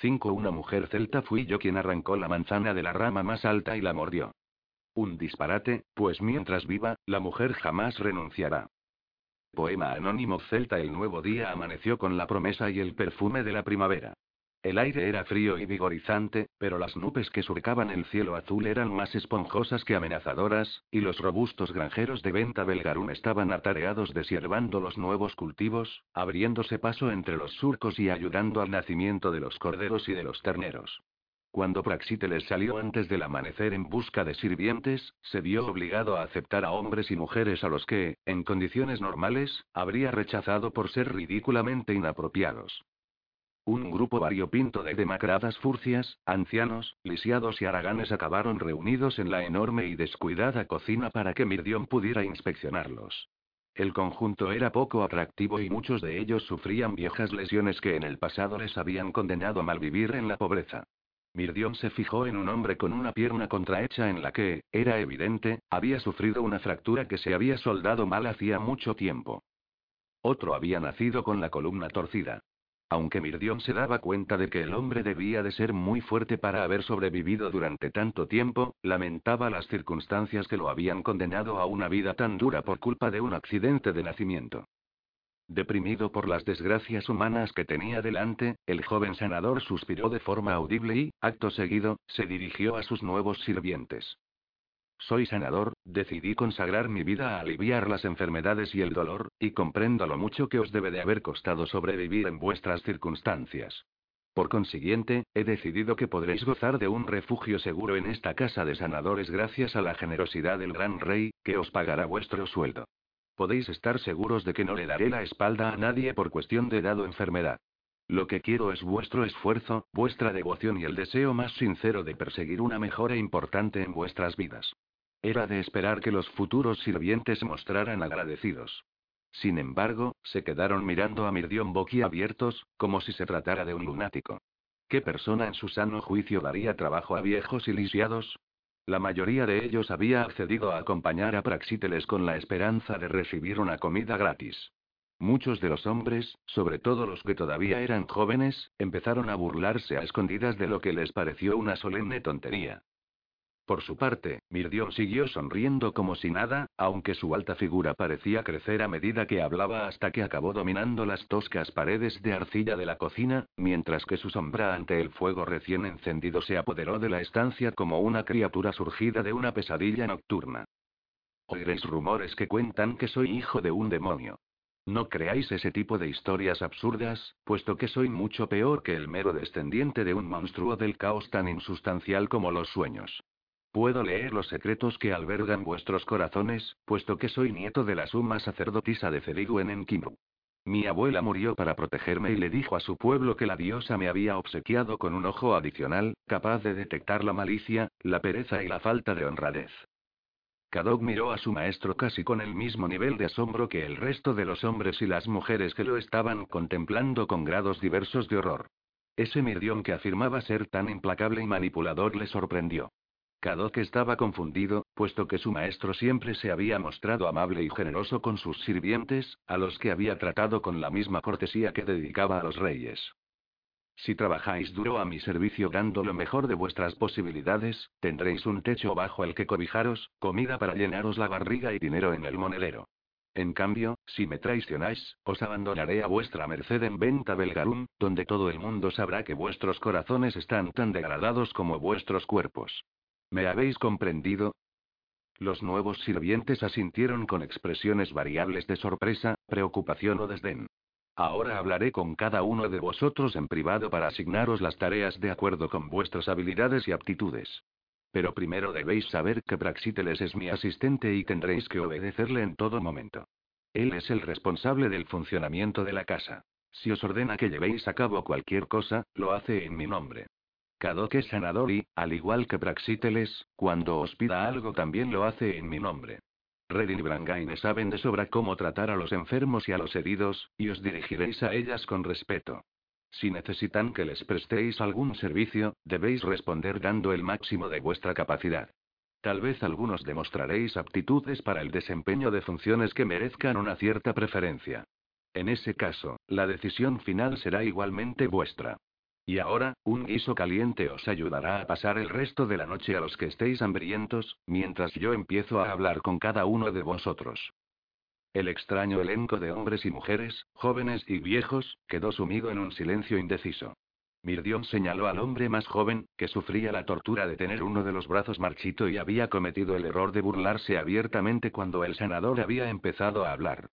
5. Una mujer celta fui yo quien arrancó la manzana de la rama más alta y la mordió. Un disparate, pues mientras viva, la mujer jamás renunciará. Poema anónimo celta El nuevo día amaneció con la promesa y el perfume de la primavera. El aire era frío y vigorizante, pero las nubes que surcaban el cielo azul eran más esponjosas que amenazadoras, y los robustos granjeros de Venta Belgarum estaban atareados desiervando los nuevos cultivos, abriéndose paso entre los surcos y ayudando al nacimiento de los corderos y de los terneros. Cuando Praxíteles salió antes del amanecer en busca de sirvientes, se vio obligado a aceptar a hombres y mujeres a los que, en condiciones normales, habría rechazado por ser ridículamente inapropiados. Un grupo variopinto de demacradas furcias, ancianos, lisiados y haraganes acabaron reunidos en la enorme y descuidada cocina para que Mirdión pudiera inspeccionarlos. El conjunto era poco atractivo y muchos de ellos sufrían viejas lesiones que en el pasado les habían condenado a malvivir en la pobreza. Mirdión se fijó en un hombre con una pierna contrahecha en la que, era evidente, había sufrido una fractura que se había soldado mal hacía mucho tiempo. Otro había nacido con la columna torcida. Aunque Mirdión se daba cuenta de que el hombre debía de ser muy fuerte para haber sobrevivido durante tanto tiempo, lamentaba las circunstancias que lo habían condenado a una vida tan dura por culpa de un accidente de nacimiento. Deprimido por las desgracias humanas que tenía delante, el joven sanador suspiró de forma audible y, acto seguido, se dirigió a sus nuevos sirvientes. Soy sanador, decidí consagrar mi vida a aliviar las enfermedades y el dolor, y comprendo lo mucho que os debe de haber costado sobrevivir en vuestras circunstancias. Por consiguiente, he decidido que podréis gozar de un refugio seguro en esta casa de sanadores gracias a la generosidad del gran rey, que os pagará vuestro sueldo. Podéis estar seguros de que no le daré la espalda a nadie por cuestión de dado enfermedad. Lo que quiero es vuestro esfuerzo, vuestra devoción y el deseo más sincero de perseguir una mejora importante en vuestras vidas. Era de esperar que los futuros sirvientes se mostraran agradecidos. Sin embargo, se quedaron mirando a Mirdión boquiabiertos, como si se tratara de un lunático. ¿Qué persona en su sano juicio daría trabajo a viejos y lisiados? La mayoría de ellos había accedido a acompañar a Praxíteles con la esperanza de recibir una comida gratis. Muchos de los hombres, sobre todo los que todavía eran jóvenes, empezaron a burlarse a escondidas de lo que les pareció una solemne tontería. Por su parte, Mirdión siguió sonriendo como si nada, aunque su alta figura parecía crecer a medida que hablaba hasta que acabó dominando las toscas paredes de arcilla de la cocina, mientras que su sombra ante el fuego recién encendido se apoderó de la estancia como una criatura surgida de una pesadilla nocturna. Oiréis rumores que cuentan que soy hijo de un demonio. No creáis ese tipo de historias absurdas, puesto que soy mucho peor que el mero descendiente de un monstruo del caos tan insustancial como los sueños. Puedo leer los secretos que albergan vuestros corazones, puesto que soy nieto de la suma sacerdotisa de Celiguen en Kimru. Mi abuela murió para protegerme y le dijo a su pueblo que la diosa me había obsequiado con un ojo adicional, capaz de detectar la malicia, la pereza y la falta de honradez. Kadok miró a su maestro casi con el mismo nivel de asombro que el resto de los hombres y las mujeres que lo estaban contemplando con grados diversos de horror. Ese Mirdión que afirmaba ser tan implacable y manipulador le sorprendió. Kadok estaba confundido, puesto que su maestro siempre se había mostrado amable y generoso con sus sirvientes, a los que había tratado con la misma cortesía que dedicaba a los reyes. Si trabajáis duro a mi servicio dando lo mejor de vuestras posibilidades, tendréis un techo bajo el que cobijaros, comida para llenaros la barriga y dinero en el monedero. En cambio, si me traicionáis, os abandonaré a vuestra merced en Venta Belgarum, donde todo el mundo sabrá que vuestros corazones están tan degradados como vuestros cuerpos. ¿Me habéis comprendido? Los nuevos sirvientes asintieron con expresiones variables de sorpresa, preocupación o desdén. Ahora hablaré con cada uno de vosotros en privado para asignaros las tareas de acuerdo con vuestras habilidades y aptitudes. Pero primero debéis saber que Praxíteles es mi asistente y tendréis que obedecerle en todo momento. Él es el responsable del funcionamiento de la casa. Si os ordena que llevéis a cabo cualquier cosa, lo hace en mi nombre. Kadok es sanador y, al igual que Praxíteles, cuando os pida algo también lo hace en mi nombre. Redin y Brangaine saben de sobra cómo tratar a los enfermos y a los heridos, y os dirigiréis a ellas con respeto. Si necesitan que les prestéis algún servicio, debéis responder dando el máximo de vuestra capacidad. Tal vez algunos demostraréis aptitudes para el desempeño de funciones que merezcan una cierta preferencia. En ese caso, la decisión final será igualmente vuestra. Y ahora, un guiso caliente os ayudará a pasar el resto de la noche a los que estéis hambrientos, mientras yo empiezo a hablar con cada uno de vosotros. El extraño elenco de hombres y mujeres, jóvenes y viejos, quedó sumido en un silencio indeciso. Mirdion señaló al hombre más joven, que sufría la tortura de tener uno de los brazos marchito y había cometido el error de burlarse abiertamente cuando el sanador había empezado a hablar.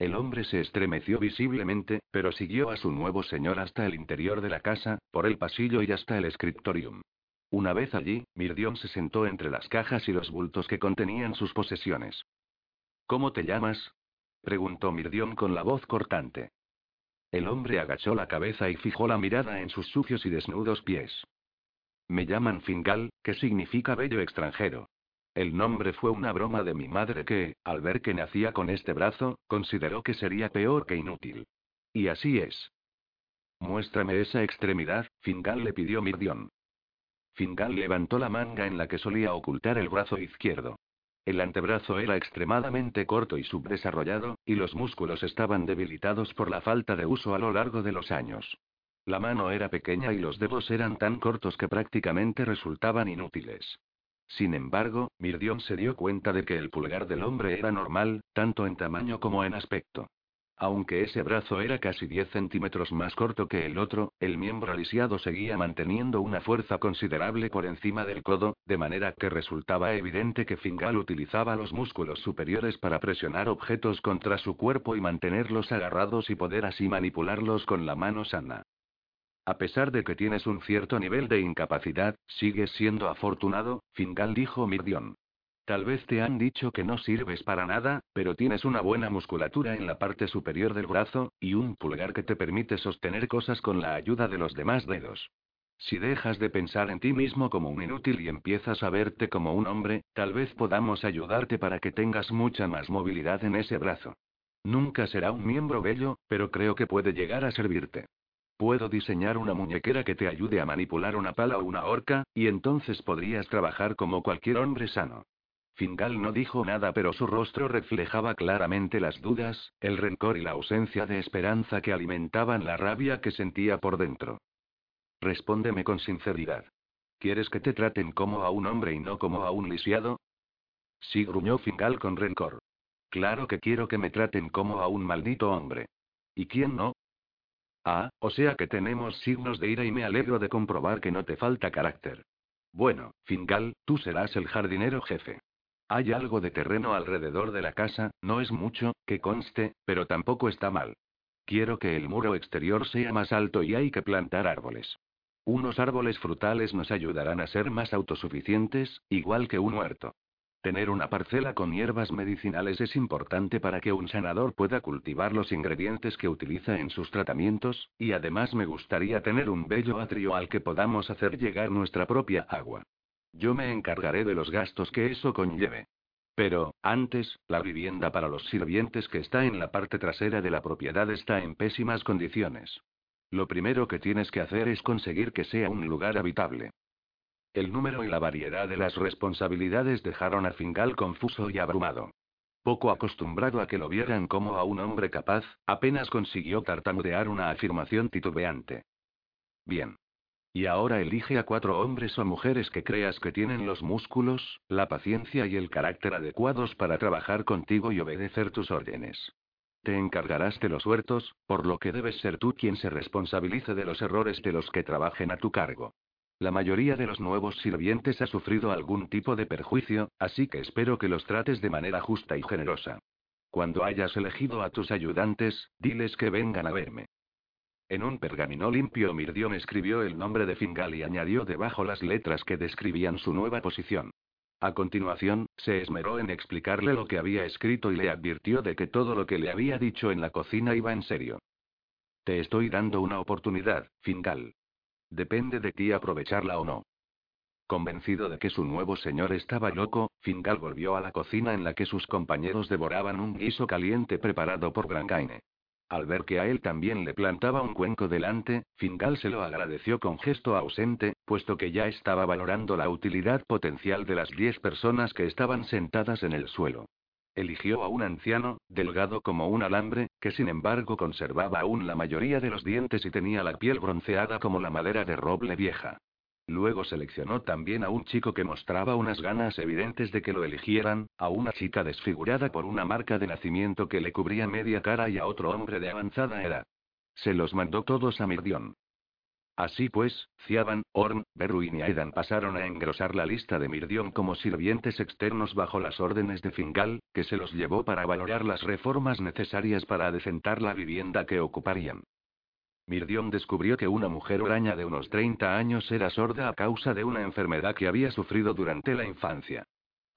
El hombre se estremeció visiblemente, pero siguió a su nuevo señor hasta el interior de la casa, por el pasillo y hasta el scriptorium. Una vez allí, Mirdion se sentó entre las cajas y los bultos que contenían sus posesiones. ¿Cómo te llamas? preguntó Mirdion con la voz cortante. El hombre agachó la cabeza y fijó la mirada en sus sucios y desnudos pies. Me llaman Fingal, que significa bello extranjero. El nombre fue una broma de mi madre que, al ver que nacía con este brazo, consideró que sería peor que inútil. Y así es. Muéstrame esa extremidad, Fingal le pidió Mirdion. Fingal levantó la manga en la que solía ocultar el brazo izquierdo. El antebrazo era extremadamente corto y subdesarrollado, y los músculos estaban debilitados por la falta de uso a lo largo de los años. La mano era pequeña y los dedos eran tan cortos que prácticamente resultaban inútiles. Sin embargo, Mirdion se dio cuenta de que el pulgar del hombre era normal, tanto en tamaño como en aspecto. Aunque ese brazo era casi 10 centímetros más corto que el otro, el miembro lisiado seguía manteniendo una fuerza considerable por encima del codo, de manera que resultaba evidente que Fingal utilizaba los músculos superiores para presionar objetos contra su cuerpo y mantenerlos agarrados y poder así manipularlos con la mano sana. A pesar de que tienes un cierto nivel de incapacidad, sigues siendo afortunado, Fingal dijo Mirdion. Tal vez te han dicho que no sirves para nada, pero tienes una buena musculatura en la parte superior del brazo, y un pulgar que te permite sostener cosas con la ayuda de los demás dedos. Si dejas de pensar en ti mismo como un inútil y empiezas a verte como un hombre, tal vez podamos ayudarte para que tengas mucha más movilidad en ese brazo. Nunca será un miembro bello, pero creo que puede llegar a servirte. Puedo diseñar una muñequera que te ayude a manipular una pala o una horca, y entonces podrías trabajar como cualquier hombre sano. Fingal no dijo nada, pero su rostro reflejaba claramente las dudas, el rencor y la ausencia de esperanza que alimentaban la rabia que sentía por dentro. Respóndeme con sinceridad. ¿Quieres que te traten como a un hombre y no como a un lisiado? Sí, gruñó Fingal con rencor. Claro que quiero que me traten como a un maldito hombre. ¿Y quién no? Ah, o sea que tenemos signos de ira y me alegro de comprobar que no te falta carácter. Bueno, Fingal, tú serás el jardinero jefe. Hay algo de terreno alrededor de la casa, no es mucho, que conste, pero tampoco está mal. Quiero que el muro exterior sea más alto y hay que plantar árboles. Unos árboles frutales nos ayudarán a ser más autosuficientes, igual que un huerto. Tener una parcela con hierbas medicinales es importante para que un sanador pueda cultivar los ingredientes que utiliza en sus tratamientos, y además me gustaría tener un bello atrio al que podamos hacer llegar nuestra propia agua. Yo me encargaré de los gastos que eso conlleve. Pero, antes, la vivienda para los sirvientes que está en la parte trasera de la propiedad está en pésimas condiciones. Lo primero que tienes que hacer es conseguir que sea un lugar habitable. El número y la variedad de las responsabilidades dejaron a Fingal confuso y abrumado. Poco acostumbrado a que lo vieran como a un hombre capaz, apenas consiguió tartamudear una afirmación titubeante. Bien. Y ahora elige a cuatro hombres o mujeres que creas que tienen los músculos, la paciencia y el carácter adecuados para trabajar contigo y obedecer tus órdenes. Te encargarás de los huertos, por lo que debes ser tú quien se responsabilice de los errores de los que trabajen a tu cargo. La mayoría de los nuevos sirvientes ha sufrido algún tipo de perjuicio, así que espero que los trates de manera justa y generosa. Cuando hayas elegido a tus ayudantes, diles que vengan a verme. En un pergamino limpio Mirdion escribió el nombre de Fingal y añadió debajo las letras que describían su nueva posición. A continuación, se esmeró en explicarle lo que había escrito y le advirtió de que todo lo que le había dicho en la cocina iba en serio. Te estoy dando una oportunidad, Fingal. Depende de ti aprovecharla o no. Convencido de que su nuevo señor estaba loco, Fingal volvió a la cocina en la que sus compañeros devoraban un guiso caliente preparado por Grangaine. Al ver que a él también le plantaba un cuenco delante, Fingal se lo agradeció con gesto ausente, puesto que ya estaba valorando la utilidad potencial de las diez personas que estaban sentadas en el suelo. Eligió a un anciano, delgado como un alambre, que sin embargo conservaba aún la mayoría de los dientes y tenía la piel bronceada como la madera de roble vieja. Luego seleccionó también a un chico que mostraba unas ganas evidentes de que lo eligieran, a una chica desfigurada por una marca de nacimiento que le cubría media cara y a otro hombre de avanzada edad. Se los mandó todos a Mirdion. Así pues, Ciaban, Orn, Berruin y Aidan pasaron a engrosar la lista de Mirdion como sirvientes externos bajo las órdenes de Fingal, que se los llevó para valorar las reformas necesarias para adecentar la vivienda que ocuparían. Mirdion descubrió que una mujer araña de unos 30 años era sorda a causa de una enfermedad que había sufrido durante la infancia.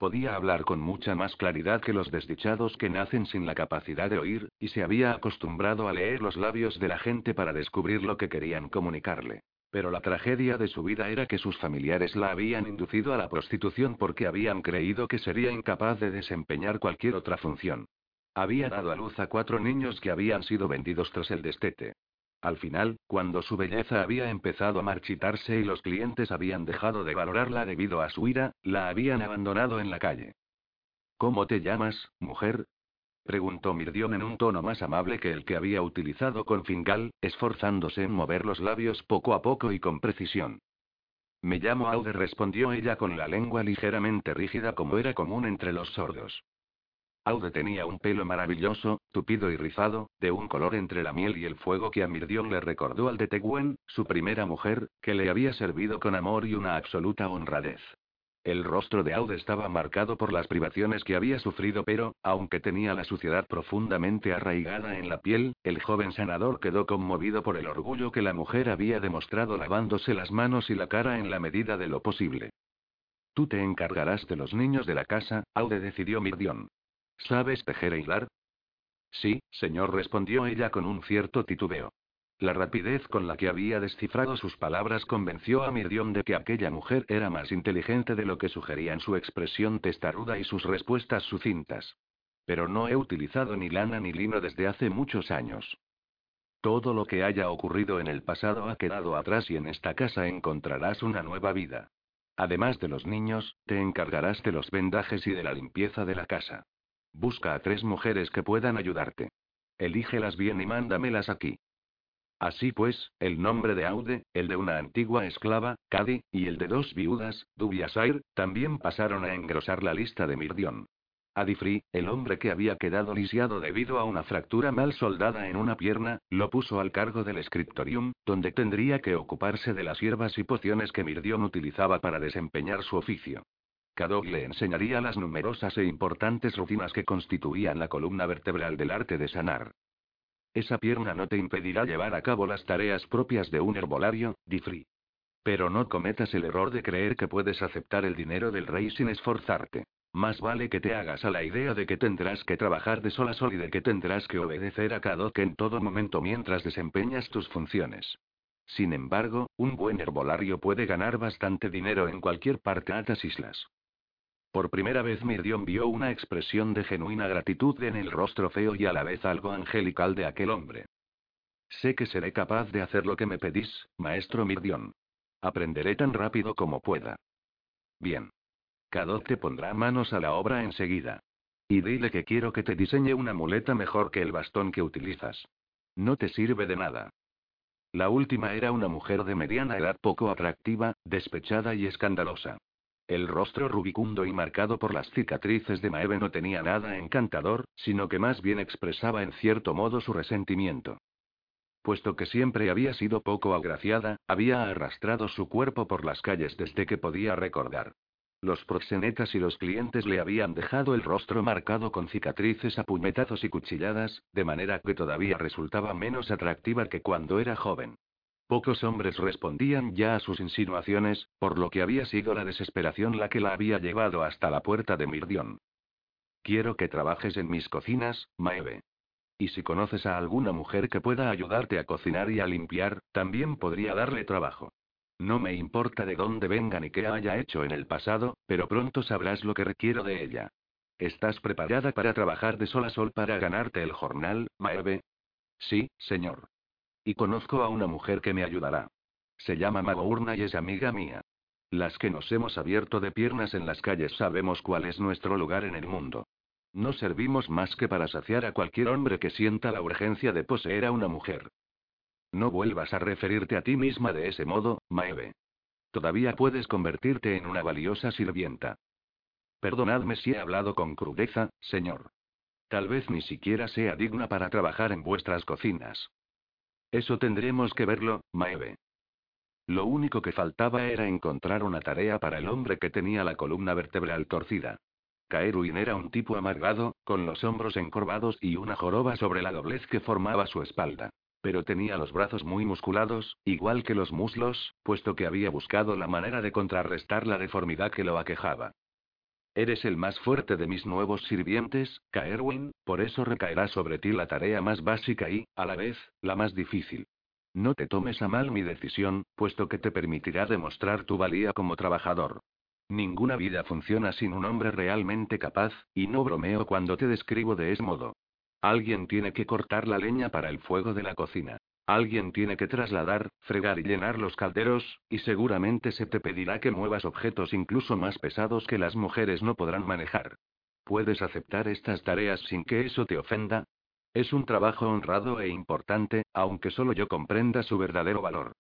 Podía hablar con mucha más claridad que los desdichados que nacen sin la capacidad de oír, y se había acostumbrado a leer los labios de la gente para descubrir lo que querían comunicarle. Pero la tragedia de su vida era que sus familiares la habían inducido a la prostitución porque habían creído que sería incapaz de desempeñar cualquier otra función. Había dado a luz a cuatro niños que habían sido vendidos tras el destete. Al final, cuando su belleza había empezado a marchitarse y los clientes habían dejado de valorarla debido a su ira, la habían abandonado en la calle. ¿Cómo te llamas, mujer? preguntó Mirdion en un tono más amable que el que había utilizado con Fingal, esforzándose en mover los labios poco a poco y con precisión. Me llamo Aude, respondió ella con la lengua ligeramente rígida como era común entre los sordos. Aude tenía un pelo maravilloso, tupido y rizado, de un color entre la miel y el fuego que a Mirdion le recordó al de Teguen, su primera mujer, que le había servido con amor y una absoluta honradez. El rostro de Aude estaba marcado por las privaciones que había sufrido, pero, aunque tenía la suciedad profundamente arraigada en la piel, el joven sanador quedó conmovido por el orgullo que la mujer había demostrado lavándose las manos y la cara en la medida de lo posible. Tú te encargarás de los niños de la casa, Aude decidió Mirdion. ¿Sabes tejer e hilar? Sí, señor, respondió ella con un cierto titubeo. La rapidez con la que había descifrado sus palabras convenció a Mirdion de que aquella mujer era más inteligente de lo que sugerían su expresión testaruda y sus respuestas sucintas. Pero no he utilizado ni lana ni lino desde hace muchos años. Todo lo que haya ocurrido en el pasado ha quedado atrás y en esta casa encontrarás una nueva vida. Además de los niños, te encargarás de los vendajes y de la limpieza de la casa. Busca a tres mujeres que puedan ayudarte. Elígelas bien y mándamelas aquí. Así pues, el nombre de Aude, el de una antigua esclava, Cady, y el de dos viudas, Dubiasair, también pasaron a engrosar la lista de Mirdion. Adifri, el hombre que había quedado lisiado debido a una fractura mal soldada en una pierna, lo puso al cargo del scriptorium, donde tendría que ocuparse de las hierbas y pociones que Mirdion utilizaba para desempeñar su oficio. Cadog le enseñaría las numerosas e importantes rutinas que constituían la columna vertebral del arte de sanar. Esa pierna no te impedirá llevar a cabo las tareas propias de un herbolario, Difri. Pero no cometas el error de creer que puedes aceptar el dinero del rey sin esforzarte. Más vale que te hagas a la idea de que tendrás que trabajar de sol a sol y de que tendrás que obedecer a Cadok en todo momento mientras desempeñas tus funciones. Sin embargo, un buen herbolario puede ganar bastante dinero en cualquier parte de estas islas. Por primera vez Mirdion vio una expresión de genuina gratitud en el rostro feo y a la vez algo angelical de aquel hombre. Sé que seré capaz de hacer lo que me pedís, maestro Mirdion. Aprenderé tan rápido como pueda. Bien. Cadot te pondrá manos a la obra enseguida. Y dile que quiero que te diseñe una muleta mejor que el bastón que utilizas. No te sirve de nada. La última era una mujer de mediana edad poco atractiva, despechada y escandalosa. El rostro rubicundo y marcado por las cicatrices de Maeve no tenía nada encantador, sino que más bien expresaba en cierto modo su resentimiento. Puesto que siempre había sido poco agraciada, había arrastrado su cuerpo por las calles desde que podía recordar. Los proxenetas y los clientes le habían dejado el rostro marcado con cicatrices a puñetazos y cuchilladas, de manera que todavía resultaba menos atractiva que cuando era joven. Pocos hombres respondían ya a sus insinuaciones, por lo que había sido la desesperación la que la había llevado hasta la puerta de Mirdion. Quiero que trabajes en mis cocinas, Maeve. Y si conoces a alguna mujer que pueda ayudarte a cocinar y a limpiar, también podría darle trabajo. No me importa de dónde venga ni qué haya hecho en el pasado, pero pronto sabrás lo que requiero de ella. ¿Estás preparada para trabajar de sol a sol para ganarte el jornal, Maeve? Sí, señor. Y conozco a una mujer que me ayudará. Se llama Magourna y es amiga mía. Las que nos hemos abierto de piernas en las calles sabemos cuál es nuestro lugar en el mundo. No servimos más que para saciar a cualquier hombre que sienta la urgencia de poseer a una mujer. No vuelvas a referirte a ti misma de ese modo, Maeve. Todavía puedes convertirte en una valiosa sirvienta. Perdonadme si he hablado con crudeza, señor. Tal vez ni siquiera sea digna para trabajar en vuestras cocinas. Eso tendremos que verlo, Maeve. Lo único que faltaba era encontrar una tarea para el hombre que tenía la columna vertebral torcida. Kaeruin era un tipo amargado, con los hombros encorvados y una joroba sobre la doblez que formaba su espalda. Pero tenía los brazos muy musculados, igual que los muslos, puesto que había buscado la manera de contrarrestar la deformidad que lo aquejaba. Eres el más fuerte de mis nuevos sirvientes, Kaerwin, por eso recaerá sobre ti la tarea más básica y, a la vez, la más difícil. No te tomes a mal mi decisión, puesto que te permitirá demostrar tu valía como trabajador. Ninguna vida funciona sin un hombre realmente capaz, y no bromeo cuando te describo de ese modo. Alguien tiene que cortar la leña para el fuego de la cocina. Alguien tiene que trasladar, fregar y llenar los calderos, y seguramente se te pedirá que muevas objetos incluso más pesados que las mujeres no podrán manejar. ¿Puedes aceptar estas tareas sin que eso te ofenda? Es un trabajo honrado e importante, aunque solo yo comprenda su verdadero valor.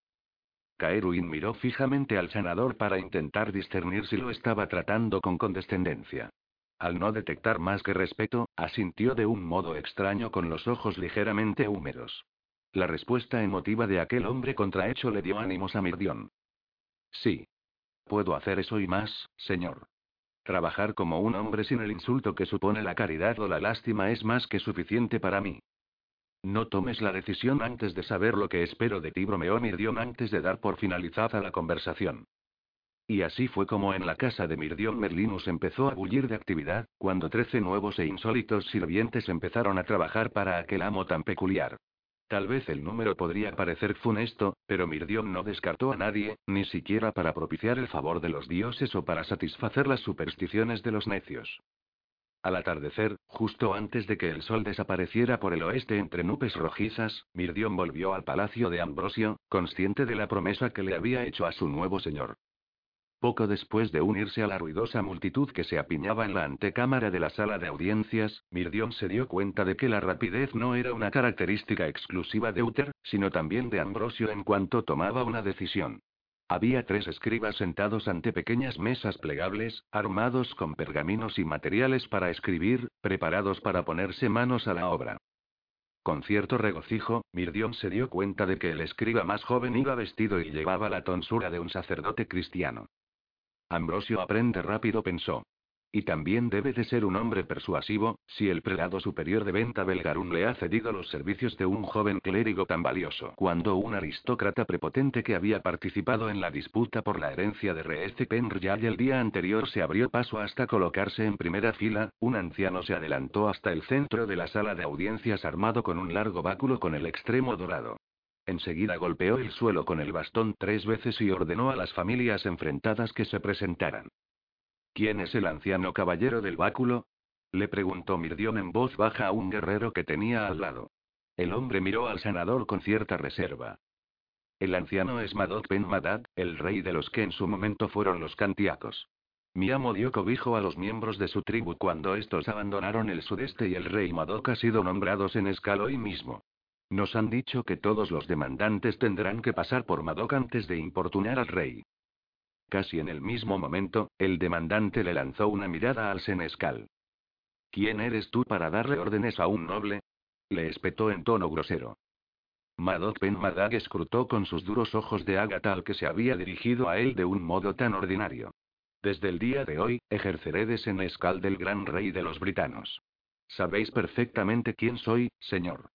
Kaeruin miró fijamente al sanador para intentar discernir si lo estaba tratando con condescendencia. Al no detectar más que respeto, asintió de un modo extraño con los ojos ligeramente húmedos. La respuesta emotiva de aquel hombre contrahecho le dio ánimos a Mirdión. Sí. Puedo hacer eso y más, señor. Trabajar como un hombre sin el insulto que supone la caridad o la lástima es más que suficiente para mí. No tomes la decisión antes de saber lo que espero de ti, bromeó Mirdión antes de dar por finalizada la conversación. Y así fue como en la casa de Mirdión Merlinus empezó a bullir de actividad, cuando trece nuevos e insólitos sirvientes empezaron a trabajar para aquel amo tan peculiar. Tal vez el número podría parecer funesto, pero Mirdion no descartó a nadie, ni siquiera para propiciar el favor de los dioses o para satisfacer las supersticiones de los necios. Al atardecer, justo antes de que el sol desapareciera por el oeste entre nubes rojizas, Mirdion volvió al palacio de Ambrosio, consciente de la promesa que le había hecho a su nuevo señor. Poco después de unirse a la ruidosa multitud que se apiñaba en la antecámara de la sala de audiencias, Mirdion se dio cuenta de que la rapidez no era una característica exclusiva de Uther, sino también de Ambrosio en cuanto tomaba una decisión. Había tres escribas sentados ante pequeñas mesas plegables, armados con pergaminos y materiales para escribir, preparados para ponerse manos a la obra. Con cierto regocijo, Mirdion se dio cuenta de que el escriba más joven iba vestido y llevaba la tonsura de un sacerdote cristiano. Ambrosio aprende rápido, pensó. Y también debe de ser un hombre persuasivo, si el prelado superior de Venta Belgarun le ha cedido los servicios de un joven clérigo tan valioso. Cuando un aristócrata prepotente que había participado en la disputa por la herencia de Reeste Penryal el día anterior se abrió paso hasta colocarse en primera fila, un anciano se adelantó hasta el centro de la sala de audiencias armado con un largo báculo con el extremo dorado. Enseguida golpeó el suelo con el bastón tres veces y ordenó a las familias enfrentadas que se presentaran. ¿Quién es el anciano caballero del báculo? Le preguntó Mirdión en voz baja a un guerrero que tenía al lado. El hombre miró al sanador con cierta reserva. El anciano es Madok Ben Madad, el rey de los que en su momento fueron los cantiacos. Mi amo dio cobijo a los miembros de su tribu cuando estos abandonaron el sudeste y el rey Madok ha sido nombrados en escala hoy mismo. Nos han dicho que todos los demandantes tendrán que pasar por Madoc antes de importunar al rey. Casi en el mismo momento, el demandante le lanzó una mirada al senescal. ¿Quién eres tú para darle órdenes a un noble? Le espetó en tono grosero. Madoc Ben Madag escrutó con sus duros ojos de ágata al que se había dirigido a él de un modo tan ordinario. Desde el día de hoy, ejerceré de senescal del gran rey de los britanos. Sabéis perfectamente quién soy, señor.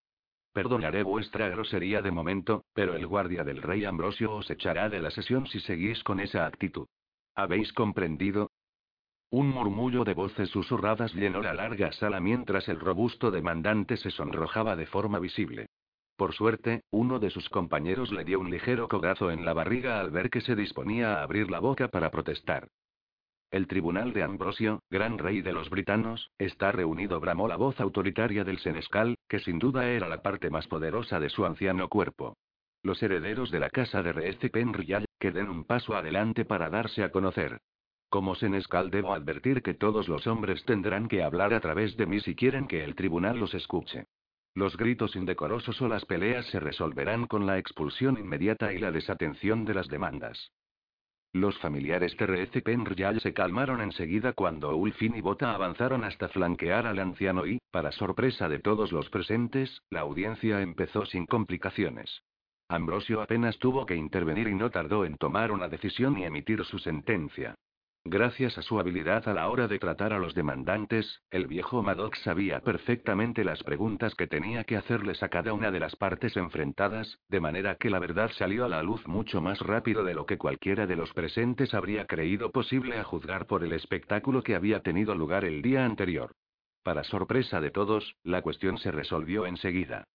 Perdonaré vuestra grosería de momento, pero el guardia del rey Ambrosio os echará de la sesión si seguís con esa actitud. ¿Habéis comprendido? Un murmullo de voces susurradas llenó la larga sala mientras el robusto demandante se sonrojaba de forma visible. Por suerte, uno de sus compañeros le dio un ligero cogazo en la barriga al ver que se disponía a abrir la boca para protestar. El tribunal de Ambrosio, gran rey de los britanos, está reunido, bramó la voz autoritaria del senescal, que sin duda era la parte más poderosa de su anciano cuerpo. Los herederos de la casa de Reeste Penryal, que den un paso adelante para darse a conocer. Como senescal debo advertir que todos los hombres tendrán que hablar a través de mí si quieren que el tribunal los escuche. Los gritos indecorosos o las peleas se resolverán con la expulsión inmediata y la desatención de las demandas. Los familiares de R.C. Penryal se calmaron enseguida cuando Ulfin y Bota avanzaron hasta flanquear al anciano y, para sorpresa de todos los presentes, la audiencia empezó sin complicaciones. Ambrosio apenas tuvo que intervenir y no tardó en tomar una decisión y emitir su sentencia. Gracias a su habilidad a la hora de tratar a los demandantes, el viejo Maddox sabía perfectamente las preguntas que tenía que hacerles a cada una de las partes enfrentadas, de manera que la verdad salió a la luz mucho más rápido de lo que cualquiera de los presentes habría creído posible a juzgar por el espectáculo que había tenido lugar el día anterior. Para sorpresa de todos, la cuestión se resolvió enseguida.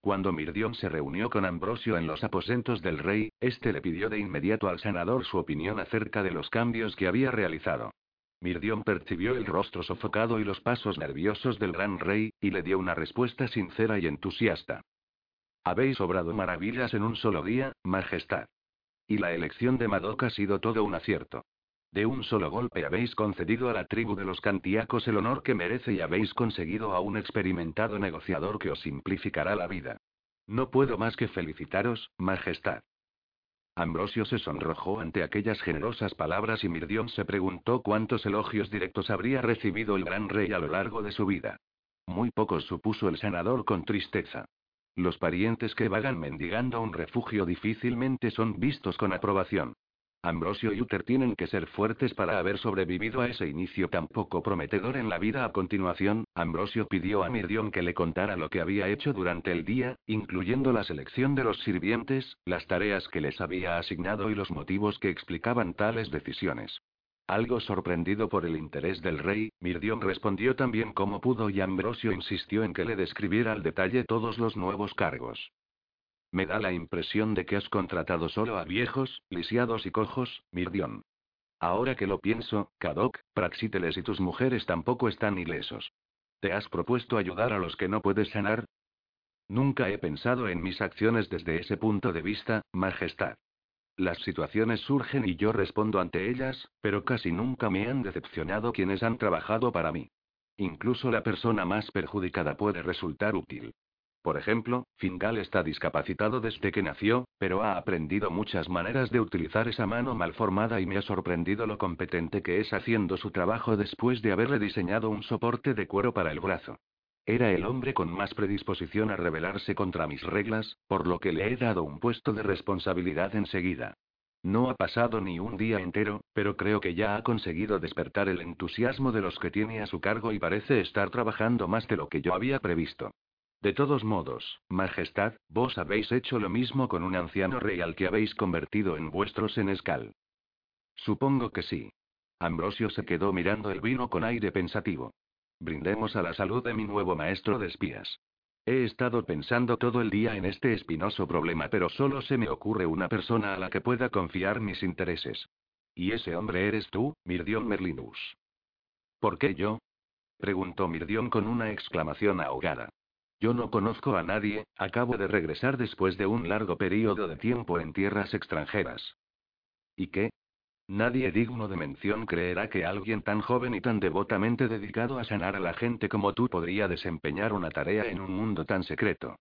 Cuando Mirdión se reunió con Ambrosio en los aposentos del rey, éste le pidió de inmediato al senador su opinión acerca de los cambios que había realizado. Mirdión percibió el rostro sofocado y los pasos nerviosos del gran rey, y le dio una respuesta sincera y entusiasta. Habéis obrado maravillas en un solo día, Majestad. Y la elección de Madoc ha sido todo un acierto. De un solo golpe habéis concedido a la tribu de los cantiacos el honor que merece y habéis conseguido a un experimentado negociador que os simplificará la vida. No puedo más que felicitaros, Majestad. Ambrosio se sonrojó ante aquellas generosas palabras y Mirdión se preguntó cuántos elogios directos habría recibido el gran rey a lo largo de su vida. Muy pocos supuso el senador con tristeza. Los parientes que vagan mendigando un refugio difícilmente son vistos con aprobación. Ambrosio y Uther tienen que ser fuertes para haber sobrevivido a ese inicio tan poco prometedor en la vida. A continuación, Ambrosio pidió a Mirdion que le contara lo que había hecho durante el día, incluyendo la selección de los sirvientes, las tareas que les había asignado y los motivos que explicaban tales decisiones. Algo sorprendido por el interés del rey, Mirdion respondió también como pudo y Ambrosio insistió en que le describiera al detalle todos los nuevos cargos. Me da la impresión de que has contratado solo a viejos, lisiados y cojos, Mirdión. Ahora que lo pienso, Kadok, Praxíteles y tus mujeres tampoco están ilesos. ¿Te has propuesto ayudar a los que no puedes sanar? Nunca he pensado en mis acciones desde ese punto de vista, Majestad. Las situaciones surgen y yo respondo ante ellas, pero casi nunca me han decepcionado quienes han trabajado para mí. Incluso la persona más perjudicada puede resultar útil. Por ejemplo, Fingal está discapacitado desde que nació, pero ha aprendido muchas maneras de utilizar esa mano mal formada y me ha sorprendido lo competente que es haciendo su trabajo después de haberle diseñado un soporte de cuero para el brazo. Era el hombre con más predisposición a rebelarse contra mis reglas, por lo que le he dado un puesto de responsabilidad enseguida. No ha pasado ni un día entero, pero creo que ya ha conseguido despertar el entusiasmo de los que tiene a su cargo y parece estar trabajando más de lo que yo había previsto. De todos modos, Majestad, vos habéis hecho lo mismo con un anciano rey al que habéis convertido en vuestro senescal. Supongo que sí. Ambrosio se quedó mirando el vino con aire pensativo. Brindemos a la salud de mi nuevo maestro de espías. He estado pensando todo el día en este espinoso problema, pero solo se me ocurre una persona a la que pueda confiar mis intereses. Y ese hombre eres tú, Mirdion Merlinus. ¿Por qué yo? preguntó Mirdion con una exclamación ahogada. Yo no conozco a nadie, acabo de regresar después de un largo periodo de tiempo en tierras extranjeras. ¿Y qué? Nadie digno de mención creerá que alguien tan joven y tan devotamente dedicado a sanar a la gente como tú podría desempeñar una tarea en un mundo tan secreto.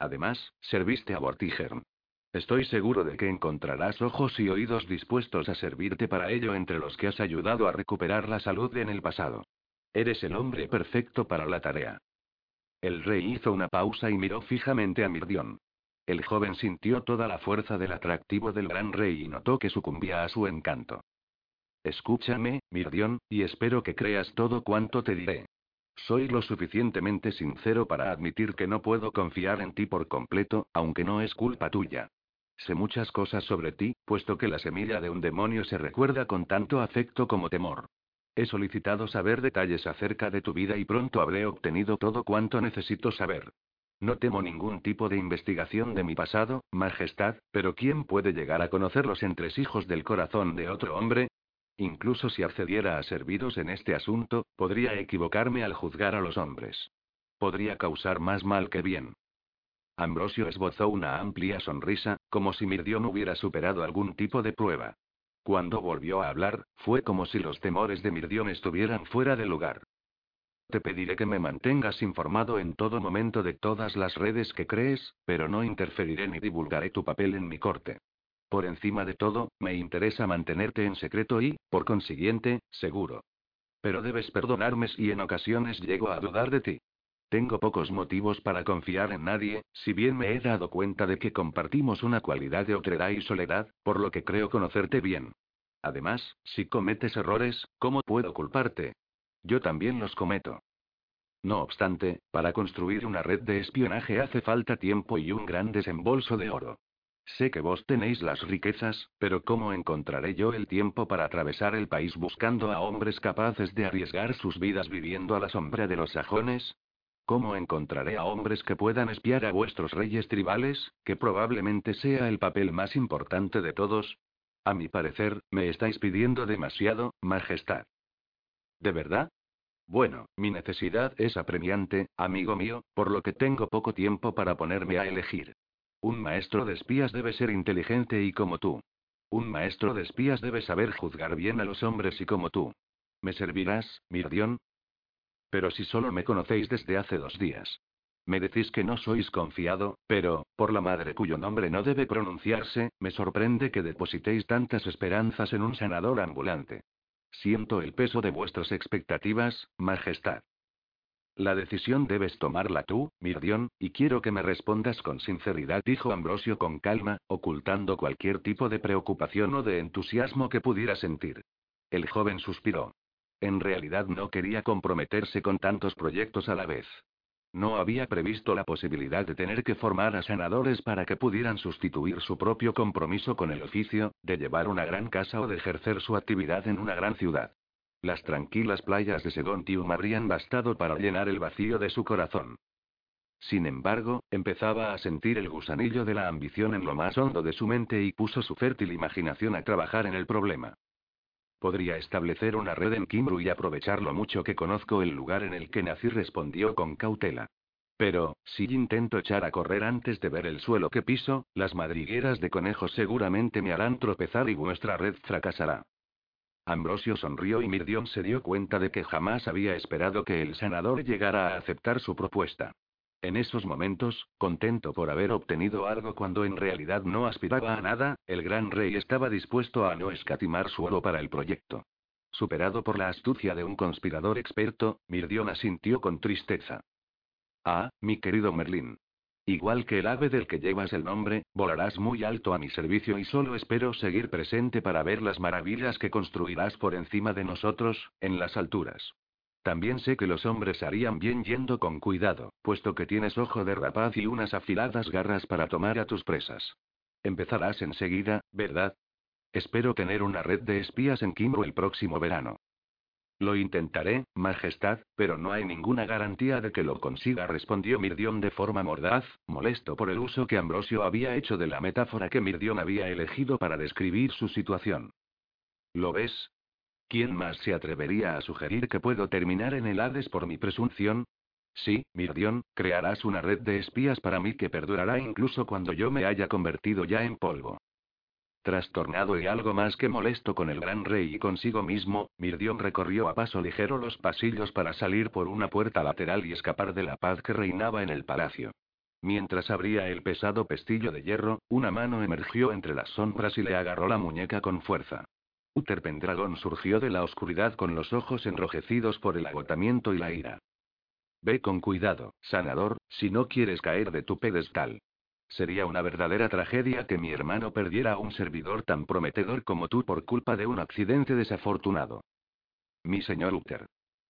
Además, serviste a Vortigern. Estoy seguro de que encontrarás ojos y oídos dispuestos a servirte para ello entre los que has ayudado a recuperar la salud en el pasado. Eres el hombre perfecto para la tarea. El rey hizo una pausa y miró fijamente a Mirdión. El joven sintió toda la fuerza del atractivo del gran rey y notó que sucumbía a su encanto. Escúchame, Mirdión, y espero que creas todo cuanto te diré. Soy lo suficientemente sincero para admitir que no puedo confiar en ti por completo, aunque no es culpa tuya. Sé muchas cosas sobre ti, puesto que la semilla de un demonio se recuerda con tanto afecto como temor. He solicitado saber detalles acerca de tu vida y pronto habré obtenido todo cuanto necesito saber. No temo ningún tipo de investigación de mi pasado, Majestad, pero ¿quién puede llegar a conocer los entresijos del corazón de otro hombre? Incluso si accediera a serviros en este asunto, podría equivocarme al juzgar a los hombres. Podría causar más mal que bien. Ambrosio esbozó una amplia sonrisa, como si Mirdión hubiera superado algún tipo de prueba. Cuando volvió a hablar, fue como si los temores de Mirdion estuvieran fuera de lugar. Te pediré que me mantengas informado en todo momento de todas las redes que crees, pero no interferiré ni divulgaré tu papel en mi corte. Por encima de todo, me interesa mantenerte en secreto y, por consiguiente, seguro. Pero debes perdonarme si en ocasiones llego a dudar de ti. Tengo pocos motivos para confiar en nadie, si bien me he dado cuenta de que compartimos una cualidad de otredad y soledad, por lo que creo conocerte bien. Además, si cometes errores, ¿cómo puedo culparte? Yo también los cometo. No obstante, para construir una red de espionaje hace falta tiempo y un gran desembolso de oro. Sé que vos tenéis las riquezas, pero ¿cómo encontraré yo el tiempo para atravesar el país buscando a hombres capaces de arriesgar sus vidas viviendo a la sombra de los sajones? ¿Cómo encontraré a hombres que puedan espiar a vuestros reyes tribales, que probablemente sea el papel más importante de todos? A mi parecer, me estáis pidiendo demasiado, Majestad. ¿De verdad? Bueno, mi necesidad es apremiante, amigo mío, por lo que tengo poco tiempo para ponerme a elegir. Un maestro de espías debe ser inteligente y como tú. Un maestro de espías debe saber juzgar bien a los hombres y como tú. ¿Me servirás, Mirdión? Pero si solo me conocéis desde hace dos días. Me decís que no sois confiado, pero, por la madre cuyo nombre no debe pronunciarse, me sorprende que depositéis tantas esperanzas en un sanador ambulante. Siento el peso de vuestras expectativas, Majestad. La decisión debes tomarla tú, Mirdión, y quiero que me respondas con sinceridad, dijo Ambrosio con calma, ocultando cualquier tipo de preocupación o de entusiasmo que pudiera sentir. El joven suspiró. En realidad no quería comprometerse con tantos proyectos a la vez. No había previsto la posibilidad de tener que formar a sanadores para que pudieran sustituir su propio compromiso con el oficio, de llevar una gran casa o de ejercer su actividad en una gran ciudad. Las tranquilas playas de Segontium habrían bastado para llenar el vacío de su corazón. Sin embargo, empezaba a sentir el gusanillo de la ambición en lo más hondo de su mente y puso su fértil imaginación a trabajar en el problema. Podría establecer una red en Kimbru y aprovechar lo mucho que conozco el lugar en el que nací, respondió con cautela. Pero, si intento echar a correr antes de ver el suelo que piso, las madrigueras de conejos seguramente me harán tropezar y vuestra red fracasará. Ambrosio sonrió y Mirdión se dio cuenta de que jamás había esperado que el senador llegara a aceptar su propuesta. En esos momentos, contento por haber obtenido algo cuando en realidad no aspiraba a nada, el gran rey estaba dispuesto a no escatimar su oro para el proyecto. Superado por la astucia de un conspirador experto, Mirdión asintió con tristeza. Ah, mi querido Merlín. Igual que el ave del que llevas el nombre, volarás muy alto a mi servicio y solo espero seguir presente para ver las maravillas que construirás por encima de nosotros, en las alturas. También sé que los hombres harían bien yendo con cuidado, puesto que tienes ojo de rapaz y unas afiladas garras para tomar a tus presas. Empezarás enseguida, ¿verdad? Espero tener una red de espías en Kimbro el próximo verano. Lo intentaré, Majestad, pero no hay ninguna garantía de que lo consiga, respondió Mirdión de forma mordaz, molesto por el uso que Ambrosio había hecho de la metáfora que Mirdión había elegido para describir su situación. ¿Lo ves? ¿Quién más se atrevería a sugerir que puedo terminar en el Hades por mi presunción? Sí, Mirdión, crearás una red de espías para mí que perdurará incluso cuando yo me haya convertido ya en polvo. Trastornado y algo más que molesto con el gran rey y consigo mismo, Mirdión recorrió a paso ligero los pasillos para salir por una puerta lateral y escapar de la paz que reinaba en el palacio. Mientras abría el pesado pestillo de hierro, una mano emergió entre las sombras y le agarró la muñeca con fuerza. Uther Pendragon surgió de la oscuridad con los ojos enrojecidos por el agotamiento y la ira. Ve con cuidado, sanador, si no quieres caer de tu pedestal. Sería una verdadera tragedia que mi hermano perdiera a un servidor tan prometedor como tú por culpa de un accidente desafortunado. Mi señor Uther.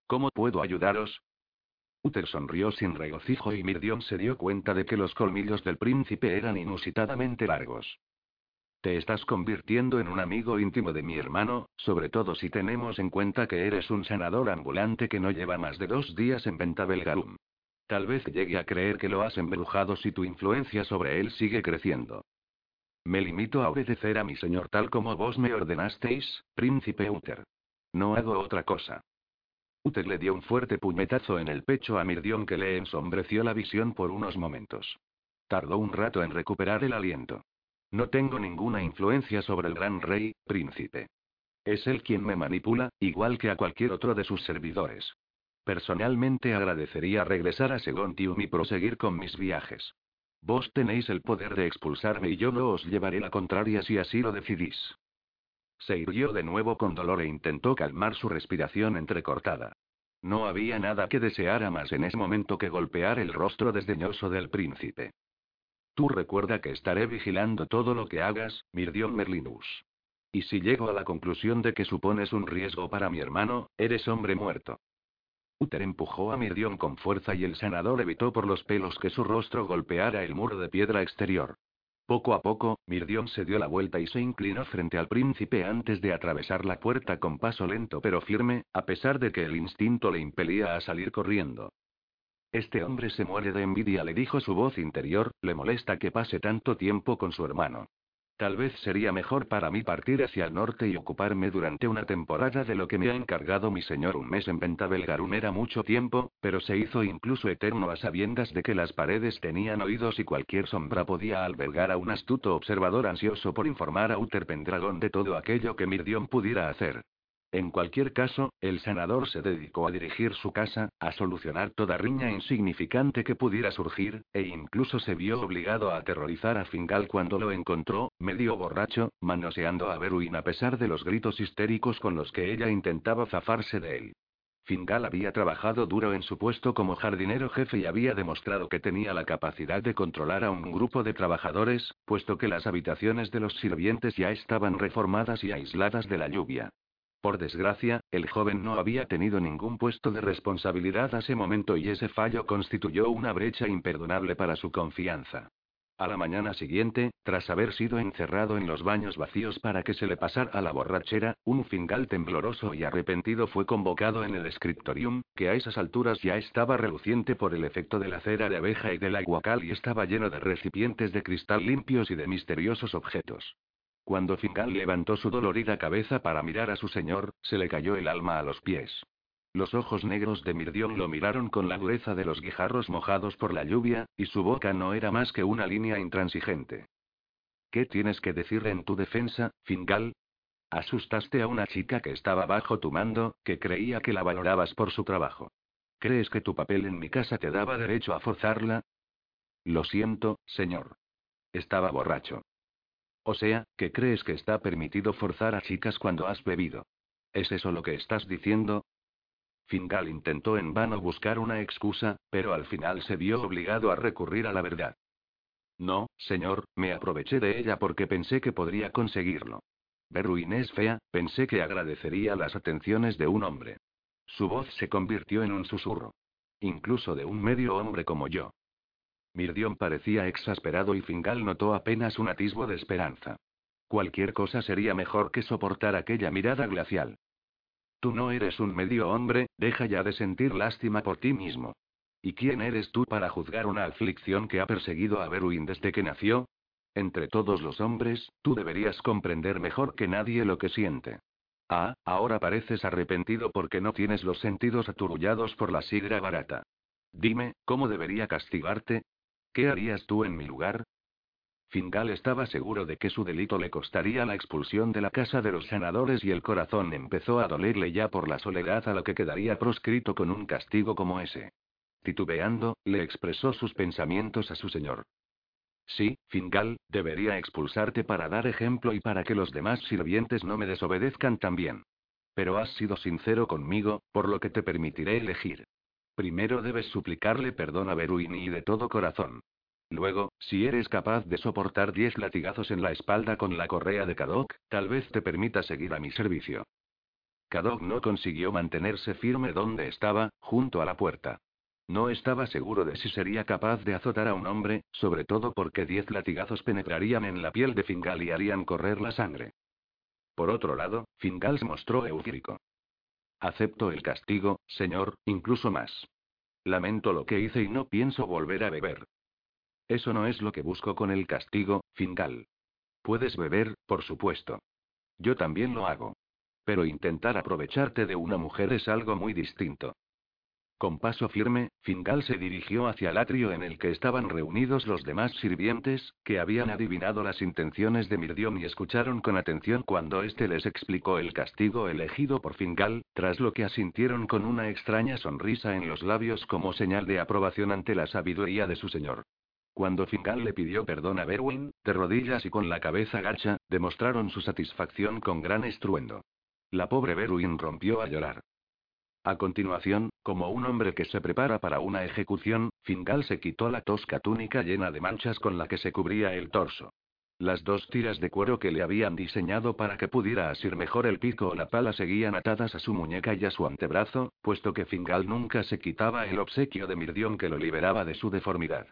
¿Cómo puedo ayudaros? Uther sonrió sin regocijo y Mirdion se dio cuenta de que los colmillos del príncipe eran inusitadamente largos. Te estás convirtiendo en un amigo íntimo de mi hermano, sobre todo si tenemos en cuenta que eres un sanador ambulante que no lleva más de dos días en Ventabelgarum. Tal vez llegue a creer que lo has embrujado si tu influencia sobre él sigue creciendo. Me limito a obedecer a mi señor tal como vos me ordenasteis, príncipe Uther. No hago otra cosa. Uther le dio un fuerte puñetazo en el pecho a Mirdión que le ensombreció la visión por unos momentos. Tardó un rato en recuperar el aliento. No tengo ninguna influencia sobre el gran rey, príncipe. Es él quien me manipula, igual que a cualquier otro de sus servidores. Personalmente agradecería regresar a Segontium y proseguir con mis viajes. Vos tenéis el poder de expulsarme y yo no os llevaré la contraria si así lo decidís. Se irguió de nuevo con dolor e intentó calmar su respiración entrecortada. No había nada que deseara más en ese momento que golpear el rostro desdeñoso del príncipe. Tú recuerda que estaré vigilando todo lo que hagas, Mirdion Merlinus. Y si llego a la conclusión de que supones un riesgo para mi hermano, eres hombre muerto. Uther empujó a Mirdion con fuerza y el sanador evitó por los pelos que su rostro golpeara el muro de piedra exterior. Poco a poco, Mirdion se dio la vuelta y se inclinó frente al príncipe antes de atravesar la puerta con paso lento pero firme, a pesar de que el instinto le impelía a salir corriendo. Este hombre se muere de envidia, le dijo su voz interior, le molesta que pase tanto tiempo con su hermano. Tal vez sería mejor para mí partir hacia el norte y ocuparme durante una temporada de lo que me ha encargado mi señor. Un mes en Ventabelgarum era mucho tiempo, pero se hizo incluso eterno a sabiendas de que las paredes tenían oídos y cualquier sombra podía albergar a un astuto observador ansioso por informar a Uther Pendragon de todo aquello que Mirdion pudiera hacer. En cualquier caso, el sanador se dedicó a dirigir su casa, a solucionar toda riña insignificante que pudiera surgir, e incluso se vio obligado a aterrorizar a Fingal cuando lo encontró, medio borracho, manoseando a Beruin a pesar de los gritos histéricos con los que ella intentaba zafarse de él. Fingal había trabajado duro en su puesto como jardinero jefe y había demostrado que tenía la capacidad de controlar a un grupo de trabajadores, puesto que las habitaciones de los sirvientes ya estaban reformadas y aisladas de la lluvia. Por desgracia, el joven no había tenido ningún puesto de responsabilidad a ese momento y ese fallo constituyó una brecha imperdonable para su confianza. A la mañana siguiente, tras haber sido encerrado en los baños vacíos para que se le pasara la borrachera, un fingal tembloroso y arrepentido fue convocado en el scriptorium, que a esas alturas ya estaba reluciente por el efecto de la cera de abeja y del agua cal y estaba lleno de recipientes de cristal limpios y de misteriosos objetos. Cuando Fingal levantó su dolorida cabeza para mirar a su señor, se le cayó el alma a los pies. Los ojos negros de Mirdion lo miraron con la dureza de los guijarros mojados por la lluvia, y su boca no era más que una línea intransigente. ¿Qué tienes que decir en tu defensa, Fingal? Asustaste a una chica que estaba bajo tu mando, que creía que la valorabas por su trabajo. ¿Crees que tu papel en mi casa te daba derecho a forzarla? Lo siento, señor. Estaba borracho. O sea, que crees que está permitido forzar a chicas cuando has bebido. ¿Es eso lo que estás diciendo? Fingal intentó en vano buscar una excusa, pero al final se vio obligado a recurrir a la verdad. No, señor, me aproveché de ella porque pensé que podría conseguirlo. Berruin es fea, pensé que agradecería las atenciones de un hombre. Su voz se convirtió en un susurro. Incluso de un medio hombre como yo. Mirdion parecía exasperado y Fingal notó apenas un atisbo de esperanza. Cualquier cosa sería mejor que soportar aquella mirada glacial. Tú no eres un medio hombre, deja ya de sentir lástima por ti mismo. ¿Y quién eres tú para juzgar una aflicción que ha perseguido a Beruin desde que nació? Entre todos los hombres, tú deberías comprender mejor que nadie lo que siente. Ah, ahora pareces arrepentido porque no tienes los sentidos aturullados por la sidra barata. Dime, ¿cómo debería castigarte? ¿Qué harías tú en mi lugar? Fingal estaba seguro de que su delito le costaría la expulsión de la casa de los sanadores y el corazón empezó a dolerle ya por la soledad a lo que quedaría proscrito con un castigo como ese. Titubeando, le expresó sus pensamientos a su señor. Sí, Fingal, debería expulsarte para dar ejemplo y para que los demás sirvientes no me desobedezcan también. Pero has sido sincero conmigo, por lo que te permitiré elegir. Primero debes suplicarle perdón a Beruini y de todo corazón. Luego, si eres capaz de soportar diez latigazos en la espalda con la correa de Kadok, tal vez te permita seguir a mi servicio. Kadok no consiguió mantenerse firme donde estaba, junto a la puerta. No estaba seguro de si sería capaz de azotar a un hombre, sobre todo porque diez latigazos penetrarían en la piel de Fingal y harían correr la sangre. Por otro lado, Fingal se mostró eufórico. Acepto el castigo, señor, incluso más. Lamento lo que hice y no pienso volver a beber. Eso no es lo que busco con el castigo, Fingal. Puedes beber, por supuesto. Yo también lo hago. Pero intentar aprovecharte de una mujer es algo muy distinto. Con paso firme, Fingal se dirigió hacia el atrio en el que estaban reunidos los demás sirvientes, que habían adivinado las intenciones de Mirdion y escucharon con atención cuando éste les explicó el castigo elegido por Fingal, tras lo que asintieron con una extraña sonrisa en los labios como señal de aprobación ante la sabiduría de su señor. Cuando Fingal le pidió perdón a Berwin, de rodillas y con la cabeza gacha, demostraron su satisfacción con gran estruendo. La pobre Berwin rompió a llorar. A continuación, como un hombre que se prepara para una ejecución, Fingal se quitó la tosca túnica llena de manchas con la que se cubría el torso. Las dos tiras de cuero que le habían diseñado para que pudiera asir mejor el pico o la pala seguían atadas a su muñeca y a su antebrazo, puesto que Fingal nunca se quitaba el obsequio de Mirdion que lo liberaba de su deformidad.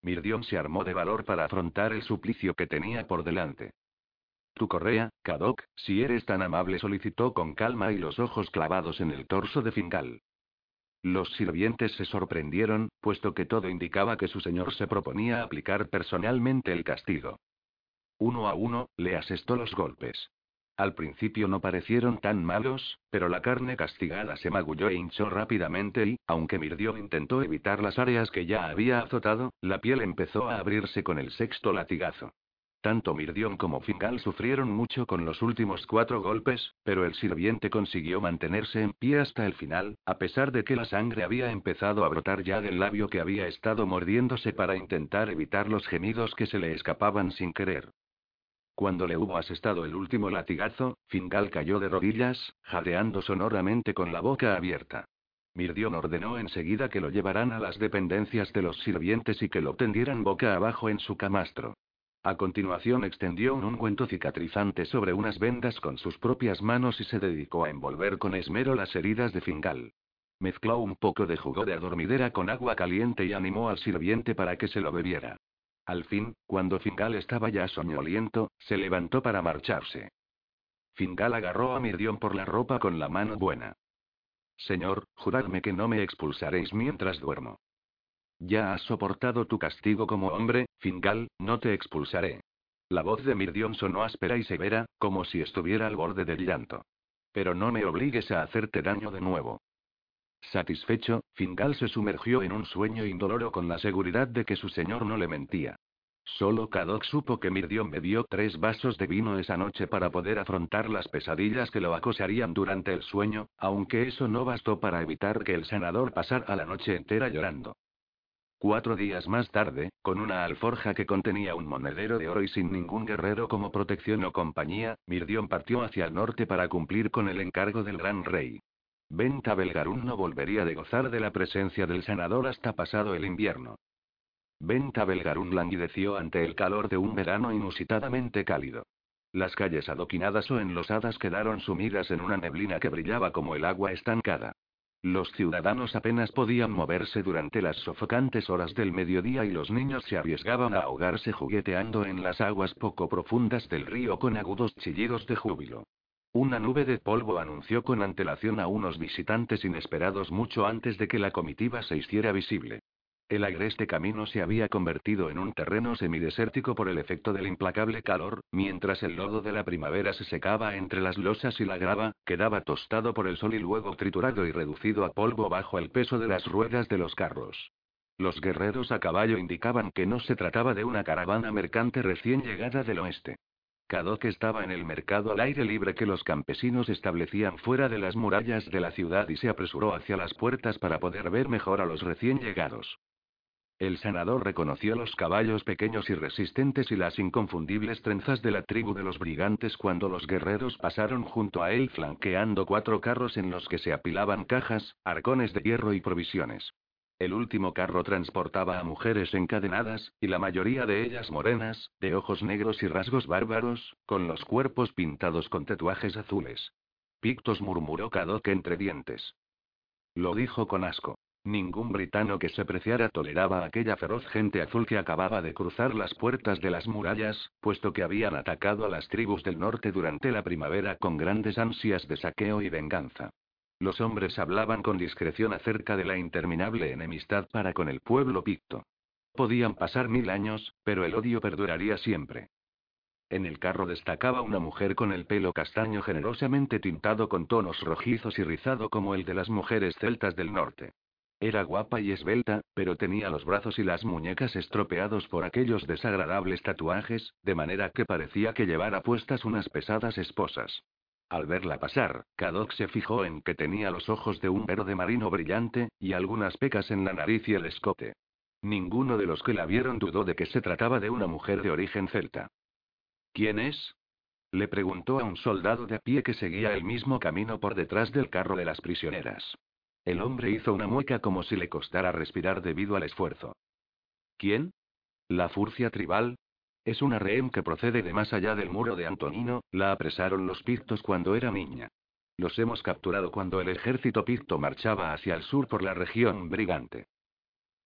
Mirdion se armó de valor para afrontar el suplicio que tenía por delante. Tu correa, Kadok, si eres tan amable, solicitó con calma y los ojos clavados en el torso de Fingal. Los sirvientes se sorprendieron, puesto que todo indicaba que su señor se proponía aplicar personalmente el castigo. Uno a uno, le asestó los golpes. Al principio no parecieron tan malos, pero la carne castigada se magulló e hinchó rápidamente y, aunque Mirdion intentó evitar las áreas que ya había azotado, la piel empezó a abrirse con el sexto latigazo. Tanto Mirdion como Fingal sufrieron mucho con los últimos cuatro golpes, pero el sirviente consiguió mantenerse en pie hasta el final, a pesar de que la sangre había empezado a brotar ya del labio que había estado mordiéndose para intentar evitar los gemidos que se le escapaban sin querer. Cuando le hubo asestado el último latigazo, Fingal cayó de rodillas, jadeando sonoramente con la boca abierta. Mirdion ordenó enseguida que lo llevaran a las dependencias de los sirvientes y que lo tendieran boca abajo en su camastro. A continuación extendió un ungüento cicatrizante sobre unas vendas con sus propias manos y se dedicó a envolver con esmero las heridas de Fingal. Mezcló un poco de jugo de adormidera con agua caliente y animó al sirviente para que se lo bebiera. Al fin, cuando Fingal estaba ya soñoliento, se levantó para marcharse. Fingal agarró a Mirdion por la ropa con la mano buena. Señor, juradme que no me expulsaréis mientras duermo. Ya has soportado tu castigo como hombre, Fingal, no te expulsaré. La voz de Mirdion sonó áspera y severa, como si estuviera al borde del llanto. Pero no me obligues a hacerte daño de nuevo. Satisfecho, Fingal se sumergió en un sueño indoloro con la seguridad de que su señor no le mentía. Solo Kadok supo que Mirdion bebió tres vasos de vino esa noche para poder afrontar las pesadillas que lo acosarían durante el sueño, aunque eso no bastó para evitar que el sanador pasara la noche entera llorando. Cuatro días más tarde, con una alforja que contenía un monedero de oro y sin ningún guerrero como protección o compañía, Mirdion partió hacia el norte para cumplir con el encargo del gran rey. Venta Belgarún no volvería de gozar de la presencia del sanador hasta pasado el invierno. Venta Belgarún languideció ante el calor de un verano inusitadamente cálido. Las calles adoquinadas o enlosadas quedaron sumidas en una neblina que brillaba como el agua estancada. Los ciudadanos apenas podían moverse durante las sofocantes horas del mediodía y los niños se arriesgaban a ahogarse jugueteando en las aguas poco profundas del río con agudos chillidos de júbilo. Una nube de polvo anunció con antelación a unos visitantes inesperados mucho antes de que la comitiva se hiciera visible. El agreste camino se había convertido en un terreno semidesértico por el efecto del implacable calor, mientras el lodo de la primavera se secaba entre las losas y la grava, quedaba tostado por el sol y luego triturado y reducido a polvo bajo el peso de las ruedas de los carros. Los guerreros a caballo indicaban que no se trataba de una caravana mercante recién llegada del oeste. Kadok estaba en el mercado al aire libre que los campesinos establecían fuera de las murallas de la ciudad y se apresuró hacia las puertas para poder ver mejor a los recién llegados. El sanador reconoció los caballos pequeños y resistentes y las inconfundibles trenzas de la tribu de los brigantes cuando los guerreros pasaron junto a él flanqueando cuatro carros en los que se apilaban cajas, arcones de hierro y provisiones. El último carro transportaba a mujeres encadenadas, y la mayoría de ellas morenas, de ojos negros y rasgos bárbaros, con los cuerpos pintados con tatuajes azules. Pictos murmuró Cadoc entre dientes. Lo dijo con asco. Ningún britano que se preciara toleraba a aquella feroz gente azul que acababa de cruzar las puertas de las murallas, puesto que habían atacado a las tribus del norte durante la primavera con grandes ansias de saqueo y venganza. Los hombres hablaban con discreción acerca de la interminable enemistad para con el pueblo picto. Podían pasar mil años, pero el odio perduraría siempre. En el carro destacaba una mujer con el pelo castaño generosamente tintado con tonos rojizos y rizado como el de las mujeres celtas del norte. Era guapa y esbelta, pero tenía los brazos y las muñecas estropeados por aquellos desagradables tatuajes, de manera que parecía que llevara puestas unas pesadas esposas. Al verla pasar, Kadok se fijó en que tenía los ojos de un verde marino brillante, y algunas pecas en la nariz y el escote. Ninguno de los que la vieron dudó de que se trataba de una mujer de origen celta. ¿Quién es? Le preguntó a un soldado de a pie que seguía el mismo camino por detrás del carro de las prisioneras. El hombre hizo una mueca como si le costara respirar debido al esfuerzo. ¿Quién? La furcia tribal. Es una rehén que procede de más allá del muro de Antonino, la apresaron los pictos cuando era niña. Los hemos capturado cuando el ejército picto marchaba hacia el sur por la región brigante.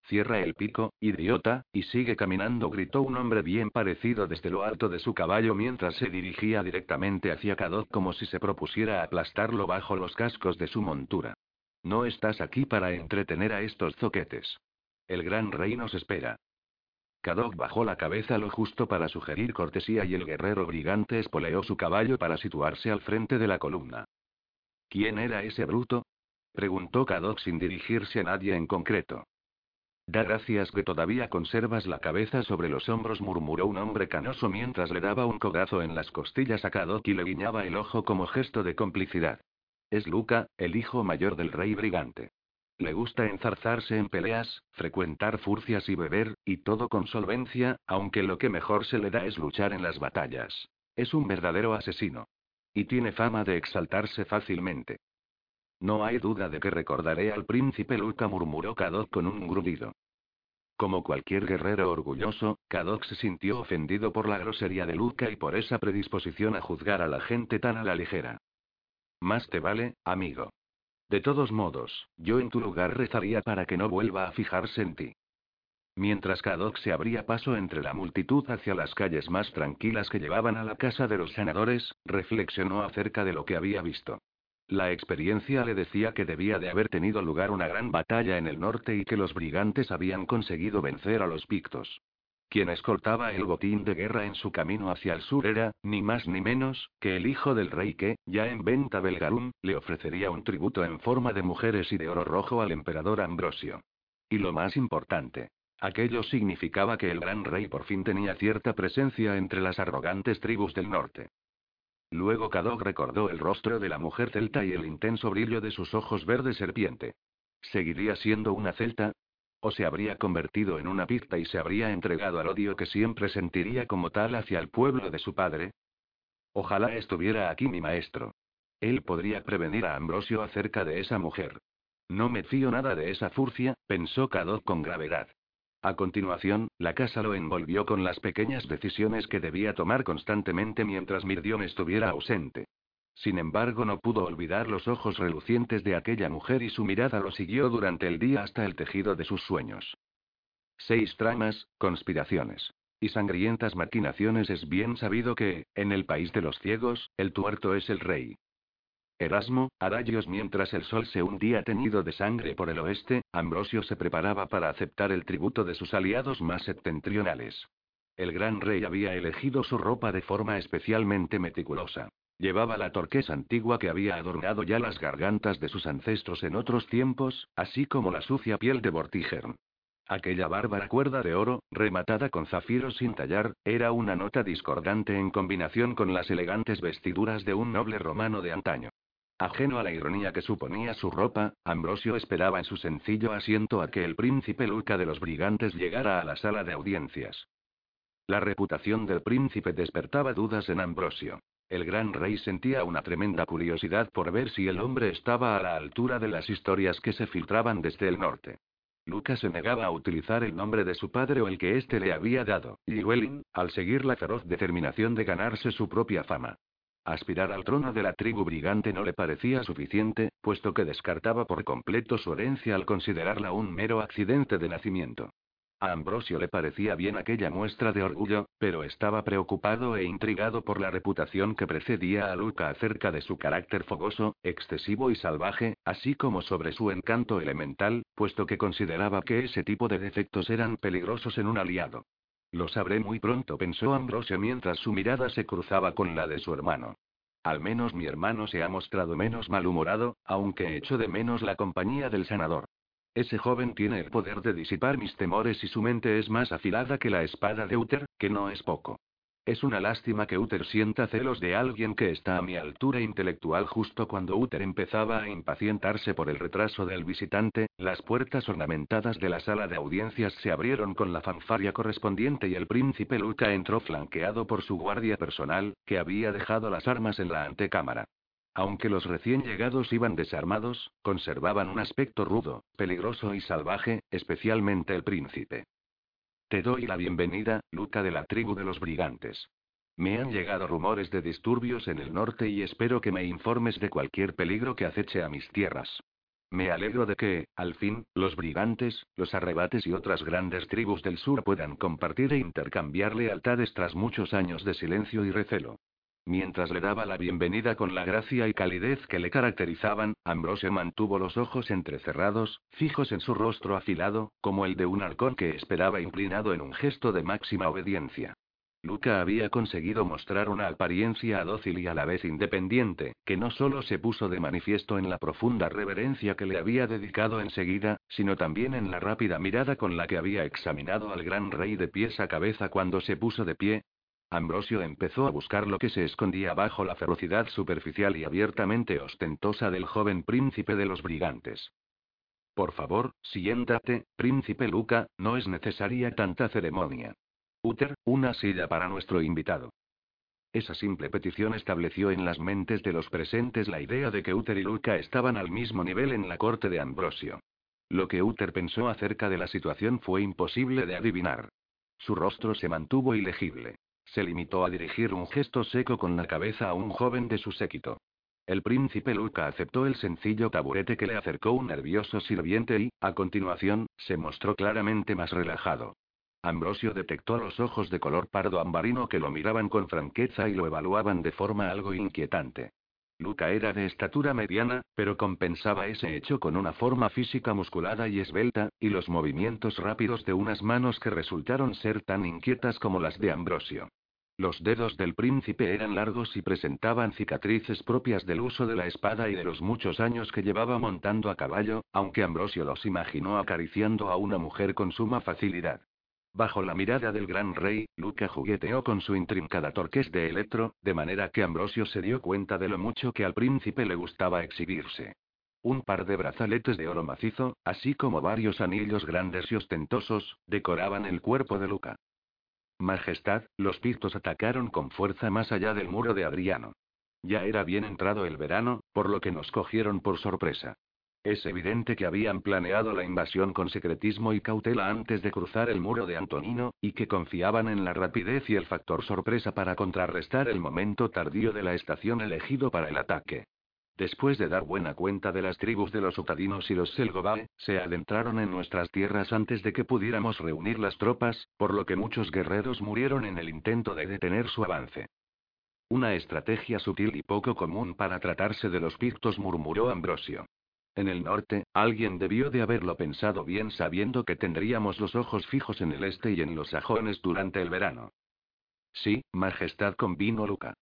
Cierra el pico, idiota, y sigue caminando, gritó un hombre bien parecido desde lo alto de su caballo mientras se dirigía directamente hacia Cadot como si se propusiera aplastarlo bajo los cascos de su montura. No estás aquí para entretener a estos zoquetes. El gran rey nos espera. Cadok bajó la cabeza lo justo para sugerir cortesía y el guerrero brigante espoleó su caballo para situarse al frente de la columna. ¿Quién era ese bruto? preguntó Cadok sin dirigirse a nadie en concreto. Da gracias que todavía conservas la cabeza sobre los hombros, murmuró un hombre canoso mientras le daba un cogazo en las costillas a Kadok y le guiñaba el ojo como gesto de complicidad. Es Luca, el hijo mayor del rey brigante. Le gusta enzarzarse en peleas, frecuentar furcias y beber, y todo con solvencia, aunque lo que mejor se le da es luchar en las batallas. Es un verdadero asesino. Y tiene fama de exaltarse fácilmente. No hay duda de que recordaré al príncipe Luca, murmuró Kadok con un grudido. Como cualquier guerrero orgulloso, Kadok se sintió ofendido por la grosería de Luca y por esa predisposición a juzgar a la gente tan a la ligera. Más te vale, amigo. De todos modos, yo en tu lugar rezaría para que no vuelva a fijarse en ti. Mientras Kadok se abría paso entre la multitud hacia las calles más tranquilas que llevaban a la casa de los sanadores, reflexionó acerca de lo que había visto. La experiencia le decía que debía de haber tenido lugar una gran batalla en el norte y que los brigantes habían conseguido vencer a los pictos. Quien escoltaba el botín de guerra en su camino hacia el sur era, ni más ni menos, que el hijo del rey que, ya en venta Belgarum, le ofrecería un tributo en forma de mujeres y de oro rojo al emperador Ambrosio. Y lo más importante, aquello significaba que el gran rey por fin tenía cierta presencia entre las arrogantes tribus del norte. Luego Cadog recordó el rostro de la mujer celta y el intenso brillo de sus ojos verde serpiente. ¿Seguiría siendo una celta? ¿O se habría convertido en una pizta y se habría entregado al odio que siempre sentiría como tal hacia el pueblo de su padre? Ojalá estuviera aquí mi maestro. Él podría prevenir a Ambrosio acerca de esa mujer. No me fío nada de esa furcia, pensó Cadog con gravedad. A continuación, la casa lo envolvió con las pequeñas decisiones que debía tomar constantemente mientras Mirdion estuviera ausente. Sin embargo, no pudo olvidar los ojos relucientes de aquella mujer y su mirada lo siguió durante el día hasta el tejido de sus sueños. Seis tramas, conspiraciones y sangrientas maquinaciones es bien sabido que, en el país de los ciegos, el tuerto es el rey. Erasmo, rayos mientras el sol se hundía teñido de sangre por el oeste, Ambrosio se preparaba para aceptar el tributo de sus aliados más septentrionales. El gran rey había elegido su ropa de forma especialmente meticulosa. Llevaba la torquesa antigua que había adornado ya las gargantas de sus ancestros en otros tiempos, así como la sucia piel de Vortigern. Aquella bárbara cuerda de oro, rematada con zafiros sin tallar, era una nota discordante en combinación con las elegantes vestiduras de un noble romano de antaño. Ajeno a la ironía que suponía su ropa, Ambrosio esperaba en su sencillo asiento a que el príncipe Luca de los brigantes llegara a la sala de audiencias. La reputación del príncipe despertaba dudas en Ambrosio. El gran rey sentía una tremenda curiosidad por ver si el hombre estaba a la altura de las historias que se filtraban desde el norte. Luca se negaba a utilizar el nombre de su padre o el que éste le había dado, Llywelyn, al seguir la feroz determinación de ganarse su propia fama. Aspirar al trono de la tribu brigante no le parecía suficiente, puesto que descartaba por completo su herencia al considerarla un mero accidente de nacimiento. A Ambrosio le parecía bien aquella muestra de orgullo, pero estaba preocupado e intrigado por la reputación que precedía a Luca acerca de su carácter fogoso, excesivo y salvaje, así como sobre su encanto elemental, puesto que consideraba que ese tipo de defectos eran peligrosos en un aliado. Lo sabré muy pronto, pensó Ambrosio mientras su mirada se cruzaba con la de su hermano. Al menos mi hermano se ha mostrado menos malhumorado, aunque echo de menos la compañía del sanador. Ese joven tiene el poder de disipar mis temores y su mente es más afilada que la espada de Uther, que no es poco. Es una lástima que Uther sienta celos de alguien que está a mi altura intelectual justo cuando Uther empezaba a impacientarse por el retraso del visitante, las puertas ornamentadas de la sala de audiencias se abrieron con la fanfaria correspondiente y el príncipe Luca entró flanqueado por su guardia personal, que había dejado las armas en la antecámara. Aunque los recién llegados iban desarmados, conservaban un aspecto rudo, peligroso y salvaje, especialmente el príncipe. Te doy la bienvenida, Luca de la tribu de los brigantes. Me han llegado rumores de disturbios en el norte y espero que me informes de cualquier peligro que aceche a mis tierras. Me alegro de que, al fin, los brigantes, los arrebates y otras grandes tribus del sur puedan compartir e intercambiar lealtades tras muchos años de silencio y recelo. Mientras le daba la bienvenida con la gracia y calidez que le caracterizaban, Ambrosio mantuvo los ojos entrecerrados, fijos en su rostro afilado, como el de un halcón que esperaba inclinado en un gesto de máxima obediencia. Luca había conseguido mostrar una apariencia dócil y a la vez independiente, que no solo se puso de manifiesto en la profunda reverencia que le había dedicado enseguida, sino también en la rápida mirada con la que había examinado al gran rey de pies a cabeza cuando se puso de pie, Ambrosio empezó a buscar lo que se escondía bajo la ferocidad superficial y abiertamente ostentosa del joven príncipe de los brigantes. Por favor, siéntate, príncipe Luca, no es necesaria tanta ceremonia. Uther, una silla para nuestro invitado. Esa simple petición estableció en las mentes de los presentes la idea de que Uther y Luca estaban al mismo nivel en la corte de Ambrosio. Lo que Uther pensó acerca de la situación fue imposible de adivinar. Su rostro se mantuvo ilegible. Se limitó a dirigir un gesto seco con la cabeza a un joven de su séquito. El príncipe Luca aceptó el sencillo taburete que le acercó un nervioso sirviente y, a continuación, se mostró claramente más relajado. Ambrosio detectó los ojos de color pardo ambarino que lo miraban con franqueza y lo evaluaban de forma algo inquietante. Luca era de estatura mediana, pero compensaba ese hecho con una forma física musculada y esbelta, y los movimientos rápidos de unas manos que resultaron ser tan inquietas como las de Ambrosio. Los dedos del príncipe eran largos y presentaban cicatrices propias del uso de la espada y de los muchos años que llevaba montando a caballo, aunque Ambrosio los imaginó acariciando a una mujer con suma facilidad. Bajo la mirada del gran rey, Luca jugueteó con su intrincada torques de electro, de manera que Ambrosio se dio cuenta de lo mucho que al príncipe le gustaba exhibirse. Un par de brazaletes de oro macizo, así como varios anillos grandes y ostentosos, decoraban el cuerpo de Luca. Majestad, los pictos atacaron con fuerza más allá del muro de Adriano. Ya era bien entrado el verano, por lo que nos cogieron por sorpresa. Es evidente que habían planeado la invasión con secretismo y cautela antes de cruzar el muro de Antonino, y que confiaban en la rapidez y el factor sorpresa para contrarrestar el momento tardío de la estación elegido para el ataque. Después de dar buena cuenta de las tribus de los Utadinos y los Selgovae, se adentraron en nuestras tierras antes de que pudiéramos reunir las tropas, por lo que muchos guerreros murieron en el intento de detener su avance. Una estrategia sutil y poco común para tratarse de los pictos, murmuró Ambrosio. En el norte, alguien debió de haberlo pensado bien sabiendo que tendríamos los ojos fijos en el este y en los sajones durante el verano. Sí, Majestad convino Luca.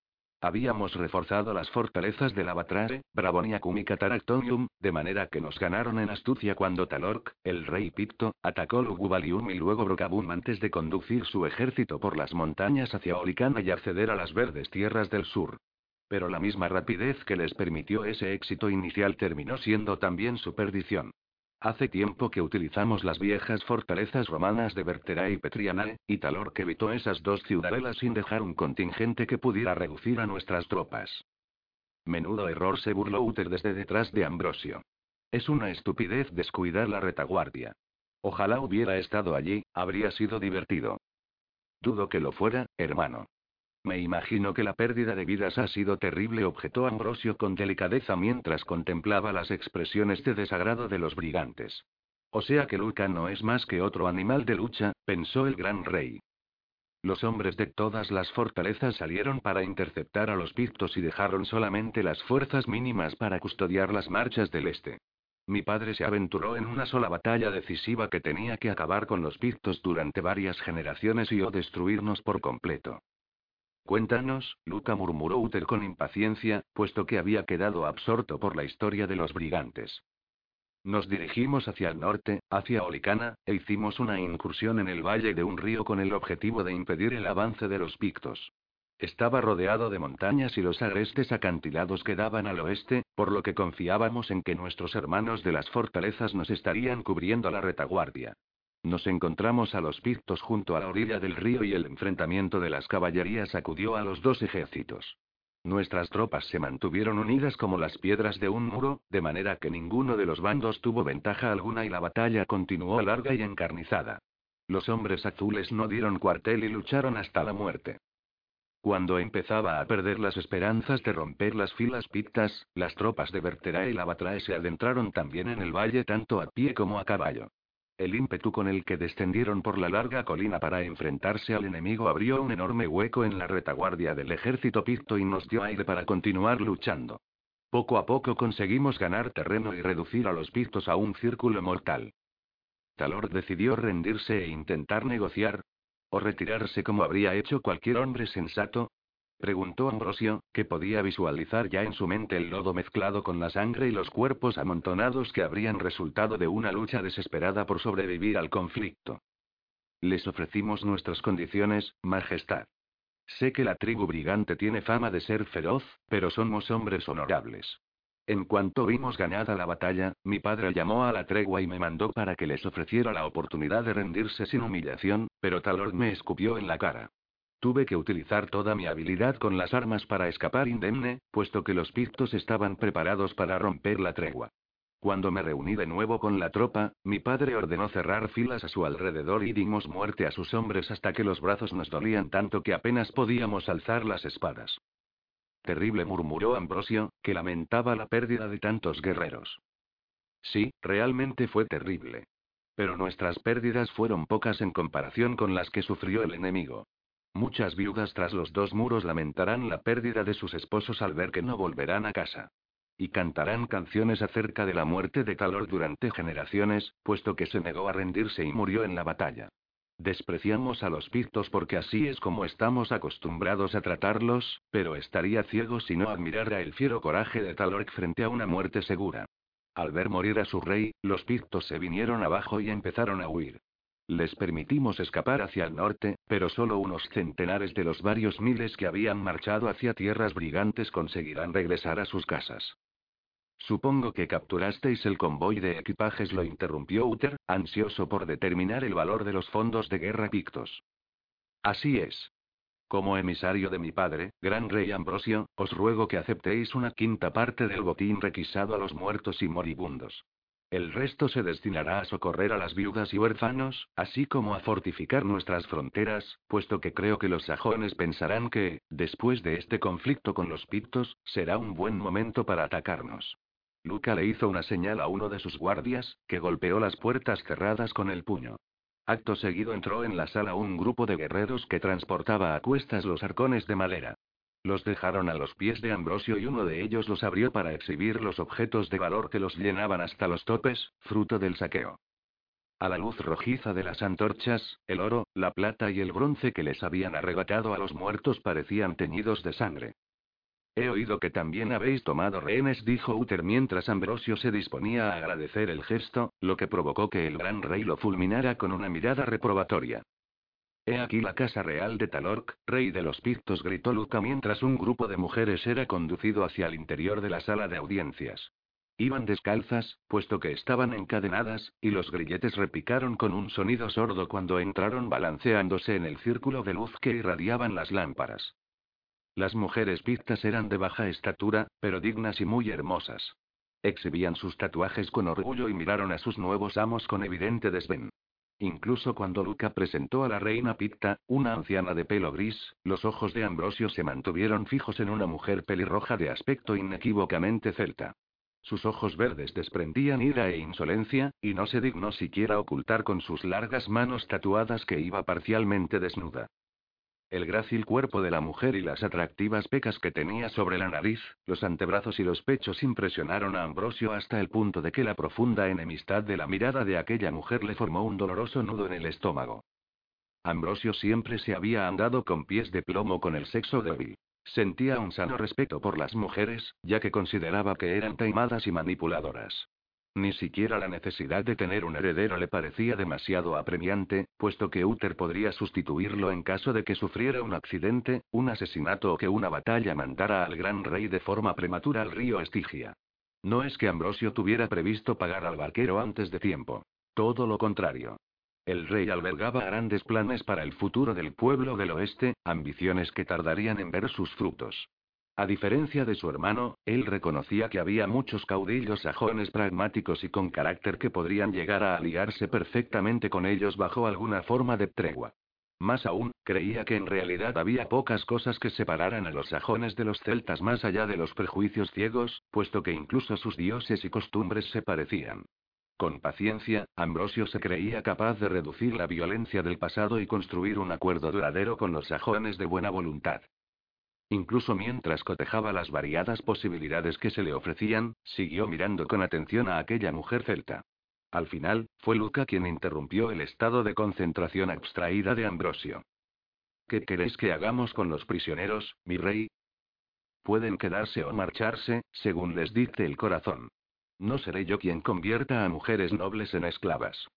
Habíamos reforzado las fortalezas de Lavatrare, Bravoniacum y Cataractonium, de manera que nos ganaron en astucia cuando Talorc, el rey Picto, atacó Lugubalium y luego Brocabum antes de conducir su ejército por las montañas hacia Olicana y acceder a las verdes tierras del sur. Pero la misma rapidez que les permitió ese éxito inicial terminó siendo también su perdición. Hace tiempo que utilizamos las viejas fortalezas romanas de Bertera y Petrianae, y Talor que evitó esas dos ciudadelas sin dejar un contingente que pudiera reducir a nuestras tropas. Menudo error se burló Uther desde detrás de Ambrosio. Es una estupidez descuidar la retaguardia. Ojalá hubiera estado allí, habría sido divertido. Dudo que lo fuera, hermano. Me imagino que la pérdida de vidas ha sido terrible, objetó Ambrosio con delicadeza mientras contemplaba las expresiones de desagrado de los brigantes. O sea que Luca no es más que otro animal de lucha, pensó el gran rey. Los hombres de todas las fortalezas salieron para interceptar a los pictos y dejaron solamente las fuerzas mínimas para custodiar las marchas del este. mi padre se aventuró en una sola batalla decisiva que tenía que acabar con los pictos durante varias generaciones y o destruirnos por completo. Cuéntanos, Luca murmuró Uther con impaciencia, puesto que había quedado absorto por la historia de los brigantes. Nos dirigimos hacia el norte, hacia Olicana, e hicimos una incursión en el valle de un río con el objetivo de impedir el avance de los pictos. Estaba rodeado de montañas y los agrestes acantilados quedaban al oeste, por lo que confiábamos en que nuestros hermanos de las fortalezas nos estarían cubriendo la retaguardia. Nos encontramos a los pictos junto a la orilla del río y el enfrentamiento de las caballerías sacudió a los dos ejércitos. Nuestras tropas se mantuvieron unidas como las piedras de un muro, de manera que ninguno de los bandos tuvo ventaja alguna y la batalla continuó larga y encarnizada. Los hombres azules no dieron cuartel y lucharon hasta la muerte. Cuando empezaba a perder las esperanzas de romper las filas pictas, las tropas de Bertera y Lavatrae se adentraron también en el valle tanto a pie como a caballo. El ímpetu con el que descendieron por la larga colina para enfrentarse al enemigo abrió un enorme hueco en la retaguardia del ejército picto y nos dio aire para continuar luchando. Poco a poco conseguimos ganar terreno y reducir a los pictos a un círculo mortal. Talor decidió rendirse e intentar negociar. O retirarse como habría hecho cualquier hombre sensato, Preguntó Ambrosio, que podía visualizar ya en su mente el lodo mezclado con la sangre y los cuerpos amontonados que habrían resultado de una lucha desesperada por sobrevivir al conflicto. Les ofrecimos nuestras condiciones, Majestad. Sé que la tribu brigante tiene fama de ser feroz, pero somos hombres honorables. En cuanto vimos ganada la batalla, mi padre llamó a la tregua y me mandó para que les ofreciera la oportunidad de rendirse sin humillación, pero Talor me escupió en la cara. Tuve que utilizar toda mi habilidad con las armas para escapar indemne, puesto que los pictos estaban preparados para romper la tregua. Cuando me reuní de nuevo con la tropa, mi padre ordenó cerrar filas a su alrededor y dimos muerte a sus hombres hasta que los brazos nos dolían tanto que apenas podíamos alzar las espadas. Terrible murmuró Ambrosio, que lamentaba la pérdida de tantos guerreros. Sí, realmente fue terrible. Pero nuestras pérdidas fueron pocas en comparación con las que sufrió el enemigo. Muchas viudas tras los dos muros lamentarán la pérdida de sus esposos al ver que no volverán a casa. Y cantarán canciones acerca de la muerte de Talor durante generaciones, puesto que se negó a rendirse y murió en la batalla. Despreciamos a los pictos porque así es como estamos acostumbrados a tratarlos, pero estaría ciego si no admirara el fiero coraje de Talor frente a una muerte segura. Al ver morir a su rey, los pictos se vinieron abajo y empezaron a huir. Les permitimos escapar hacia el norte, pero solo unos centenares de los varios miles que habían marchado hacia tierras brigantes conseguirán regresar a sus casas. Supongo que capturasteis el convoy de equipajes, lo interrumpió Uther, ansioso por determinar el valor de los fondos de guerra pictos. Así es. Como emisario de mi padre, gran rey Ambrosio, os ruego que aceptéis una quinta parte del botín requisado a los muertos y moribundos. El resto se destinará a socorrer a las viudas y huérfanos, así como a fortificar nuestras fronteras, puesto que creo que los sajones pensarán que, después de este conflicto con los pictos, será un buen momento para atacarnos. Luca le hizo una señal a uno de sus guardias, que golpeó las puertas cerradas con el puño. Acto seguido entró en la sala un grupo de guerreros que transportaba a cuestas los arcones de madera. Los dejaron a los pies de Ambrosio y uno de ellos los abrió para exhibir los objetos de valor que los llenaban hasta los topes, fruto del saqueo. A la luz rojiza de las antorchas, el oro, la plata y el bronce que les habían arrebatado a los muertos parecían teñidos de sangre. He oído que también habéis tomado rehenes, dijo Uther mientras Ambrosio se disponía a agradecer el gesto, lo que provocó que el gran rey lo fulminara con una mirada reprobatoria. He aquí la casa real de Talorc, rey de los Pictos, gritó Luca mientras un grupo de mujeres era conducido hacia el interior de la sala de audiencias. Iban descalzas, puesto que estaban encadenadas, y los grilletes repicaron con un sonido sordo cuando entraron balanceándose en el círculo de luz que irradiaban las lámparas. Las mujeres pictas eran de baja estatura, pero dignas y muy hermosas. Exhibían sus tatuajes con orgullo y miraron a sus nuevos amos con evidente desdén. Incluso cuando Luca presentó a la reina Picta, una anciana de pelo gris, los ojos de Ambrosio se mantuvieron fijos en una mujer pelirroja de aspecto inequívocamente celta. Sus ojos verdes desprendían ira e insolencia, y no se dignó siquiera ocultar con sus largas manos tatuadas que iba parcialmente desnuda. El grácil cuerpo de la mujer y las atractivas pecas que tenía sobre la nariz, los antebrazos y los pechos impresionaron a Ambrosio hasta el punto de que la profunda enemistad de la mirada de aquella mujer le formó un doloroso nudo en el estómago. Ambrosio siempre se había andado con pies de plomo con el sexo débil. Sentía un sano respeto por las mujeres, ya que consideraba que eran taimadas y manipuladoras. Ni siquiera la necesidad de tener un heredero le parecía demasiado apremiante, puesto que Uther podría sustituirlo en caso de que sufriera un accidente, un asesinato o que una batalla mandara al gran rey de forma prematura al río Estigia. No es que Ambrosio tuviera previsto pagar al barquero antes de tiempo. Todo lo contrario. El rey albergaba grandes planes para el futuro del pueblo del oeste, ambiciones que tardarían en ver sus frutos. A diferencia de su hermano, él reconocía que había muchos caudillos sajones pragmáticos y con carácter que podrían llegar a aliarse perfectamente con ellos bajo alguna forma de tregua. Más aún, creía que en realidad había pocas cosas que separaran a los sajones de los celtas más allá de los prejuicios ciegos, puesto que incluso sus dioses y costumbres se parecían. Con paciencia, Ambrosio se creía capaz de reducir la violencia del pasado y construir un acuerdo duradero con los sajones de buena voluntad. Incluso mientras cotejaba las variadas posibilidades que se le ofrecían, siguió mirando con atención a aquella mujer celta. Al final, fue Luca quien interrumpió el estado de concentración abstraída de Ambrosio. ¿Qué queréis que hagamos con los prisioneros, mi rey? Pueden quedarse o marcharse, según les dicte el corazón. No seré yo quien convierta a mujeres nobles en esclavas.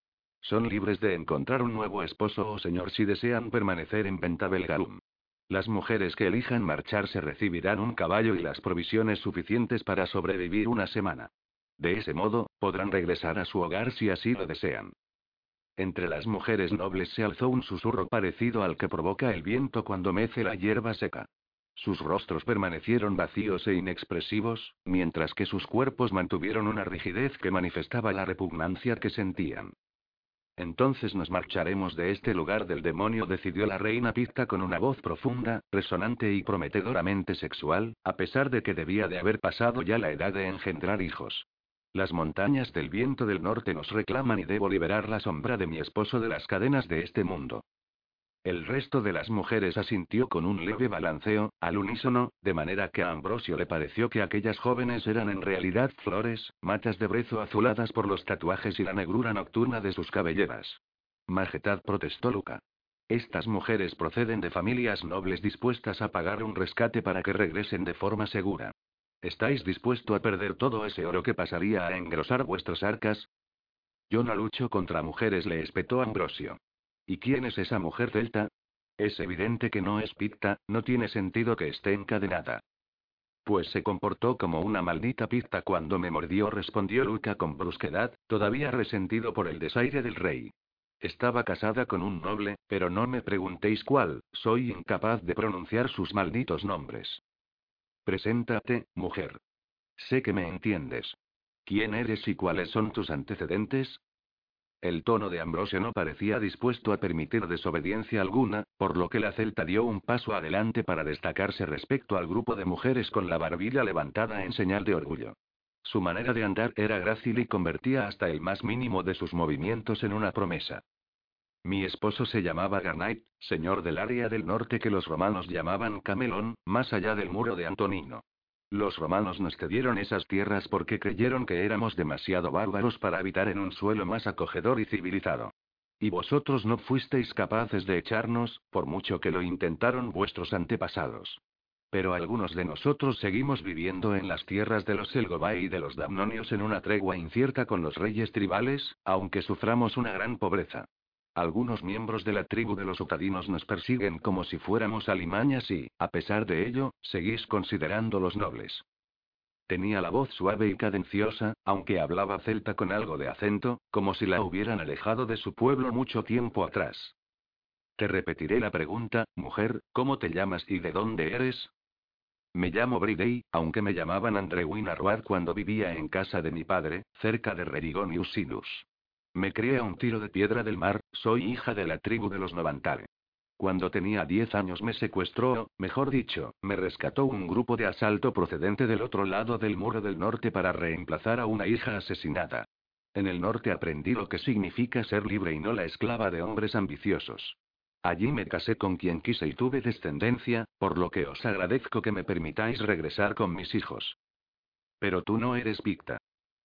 Son libres de encontrar un nuevo esposo o señor si desean permanecer en Pentabelgarum. Las mujeres que elijan marcharse recibirán un caballo y las provisiones suficientes para sobrevivir una semana. De ese modo, podrán regresar a su hogar si así lo desean. Entre las mujeres nobles se alzó un susurro parecido al que provoca el viento cuando mece la hierba seca. Sus rostros permanecieron vacíos e inexpresivos, mientras que sus cuerpos mantuvieron una rigidez que manifestaba la repugnancia que sentían. Entonces nos marcharemos de este lugar del demonio, decidió la reina Pizta con una voz profunda, resonante y prometedoramente sexual, a pesar de que debía de haber pasado ya la edad de engendrar hijos. Las montañas del viento del norte nos reclaman y debo liberar la sombra de mi esposo de las cadenas de este mundo. El resto de las mujeres asintió con un leve balanceo, al unísono, de manera que a Ambrosio le pareció que aquellas jóvenes eran en realidad flores, matas de brezo azuladas por los tatuajes y la negrura nocturna de sus cabelleras. Majestad protestó Luca. Estas mujeres proceden de familias nobles dispuestas a pagar un rescate para que regresen de forma segura. ¿Estáis dispuesto a perder todo ese oro que pasaría a engrosar vuestras arcas? Yo no lucho contra mujeres, le espetó Ambrosio. ¿Y quién es esa mujer celta? Es evidente que no es picta, no tiene sentido que esté encadenada. Pues se comportó como una maldita pizta cuando me mordió, respondió Luca con brusquedad, todavía resentido por el desaire del rey. Estaba casada con un noble, pero no me preguntéis cuál, soy incapaz de pronunciar sus malditos nombres. Preséntate, mujer. Sé que me entiendes. ¿Quién eres y cuáles son tus antecedentes? El tono de Ambrosio no parecía dispuesto a permitir desobediencia alguna, por lo que la celta dio un paso adelante para destacarse respecto al grupo de mujeres con la barbilla levantada en señal de orgullo. Su manera de andar era grácil y convertía hasta el más mínimo de sus movimientos en una promesa. Mi esposo se llamaba Garnait, señor del área del norte que los romanos llamaban Camelón, más allá del muro de Antonino. Los romanos nos cedieron esas tierras porque creyeron que éramos demasiado bárbaros para habitar en un suelo más acogedor y civilizado. Y vosotros no fuisteis capaces de echarnos, por mucho que lo intentaron vuestros antepasados. Pero algunos de nosotros seguimos viviendo en las tierras de los Elgobai y de los Damnonios en una tregua incierta con los reyes tribales, aunque suframos una gran pobreza. Algunos miembros de la tribu de los utadinos nos persiguen como si fuéramos alimañas y, a pesar de ello, seguís considerándolos nobles. Tenía la voz suave y cadenciosa, aunque hablaba celta con algo de acento, como si la hubieran alejado de su pueblo mucho tiempo atrás. Te repetiré la pregunta, mujer, ¿cómo te llamas y de dónde eres? Me llamo Bridey, aunque me llamaban Andrewin Arruad cuando vivía en casa de mi padre, cerca de Rerigón y Usinus. Me crié a un tiro de piedra del mar, soy hija de la tribu de los Novantare. Cuando tenía 10 años me secuestró, mejor dicho, me rescató un grupo de asalto procedente del otro lado del muro del norte para reemplazar a una hija asesinada. En el norte aprendí lo que significa ser libre y no la esclava de hombres ambiciosos. Allí me casé con quien quise y tuve descendencia, por lo que os agradezco que me permitáis regresar con mis hijos. Pero tú no eres Picta.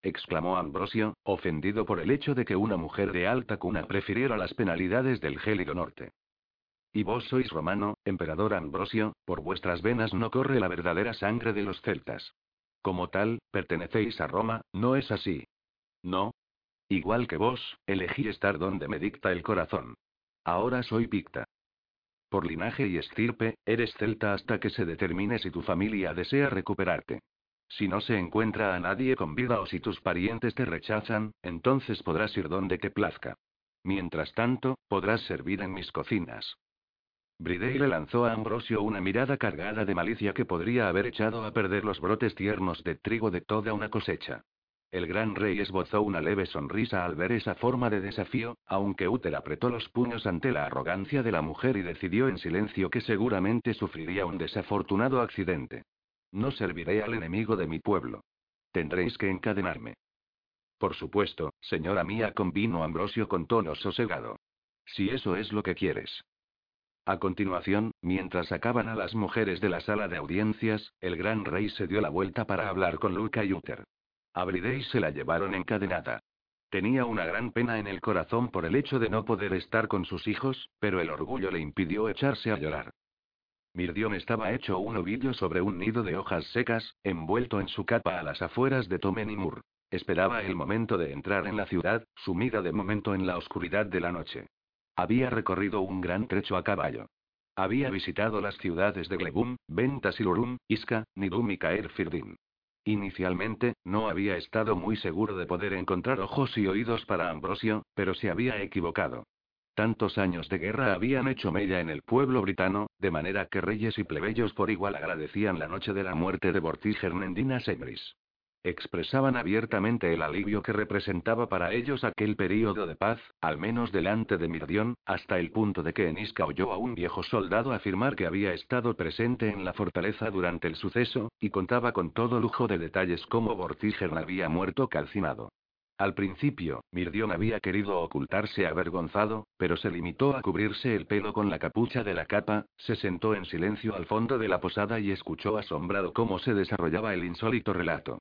Exclamó Ambrosio, ofendido por el hecho de que una mujer de alta cuna prefiriera las penalidades del gélido norte. Y vos sois romano, emperador Ambrosio, por vuestras venas no corre la verdadera sangre de los celtas. Como tal, pertenecéis a Roma, ¿no es así? No. Igual que vos, elegí estar donde me dicta el corazón. Ahora soy picta. Por linaje y estirpe, eres celta hasta que se determine si tu familia desea recuperarte. Si no se encuentra a nadie con vida o si tus parientes te rechazan, entonces podrás ir donde te plazca. Mientras tanto, podrás servir en mis cocinas. Bridey le lanzó a Ambrosio una mirada cargada de malicia que podría haber echado a perder los brotes tiernos de trigo de toda una cosecha. El gran rey esbozó una leve sonrisa al ver esa forma de desafío, aunque Uther apretó los puños ante la arrogancia de la mujer y decidió en silencio que seguramente sufriría un desafortunado accidente. No serviré al enemigo de mi pueblo. Tendréis que encadenarme. Por supuesto, señora mía, convino Ambrosio con tono sosegado. Si eso es lo que quieres. A continuación, mientras sacaban a las mujeres de la sala de audiencias, el gran rey se dio la vuelta para hablar con Luca y Uther. A Bridey se la llevaron encadenada. Tenía una gran pena en el corazón por el hecho de no poder estar con sus hijos, pero el orgullo le impidió echarse a llorar. Mirdión estaba hecho un ovillo sobre un nido de hojas secas, envuelto en su capa a las afueras de Tomenimur. Esperaba el momento de entrar en la ciudad, sumida de momento en la oscuridad de la noche. Había recorrido un gran trecho a caballo. Había visitado las ciudades de Glebum, Ventasilurum, Iska, Nidum y Caer Firdin. Inicialmente, no había estado muy seguro de poder encontrar ojos y oídos para Ambrosio, pero se había equivocado. Tantos años de guerra habían hecho mella en el pueblo britano, de manera que reyes y plebeyos por igual agradecían la noche de la muerte de Vortiger Nendina Semris. Expresaban abiertamente el alivio que representaba para ellos aquel período de paz, al menos delante de Mirdión, hasta el punto de que Eniska oyó a un viejo soldado afirmar que había estado presente en la fortaleza durante el suceso, y contaba con todo lujo de detalles cómo Vortiger había muerto calcinado. Al principio, Mirdión había querido ocultarse avergonzado, pero se limitó a cubrirse el pelo con la capucha de la capa, se sentó en silencio al fondo de la posada y escuchó asombrado cómo se desarrollaba el insólito relato.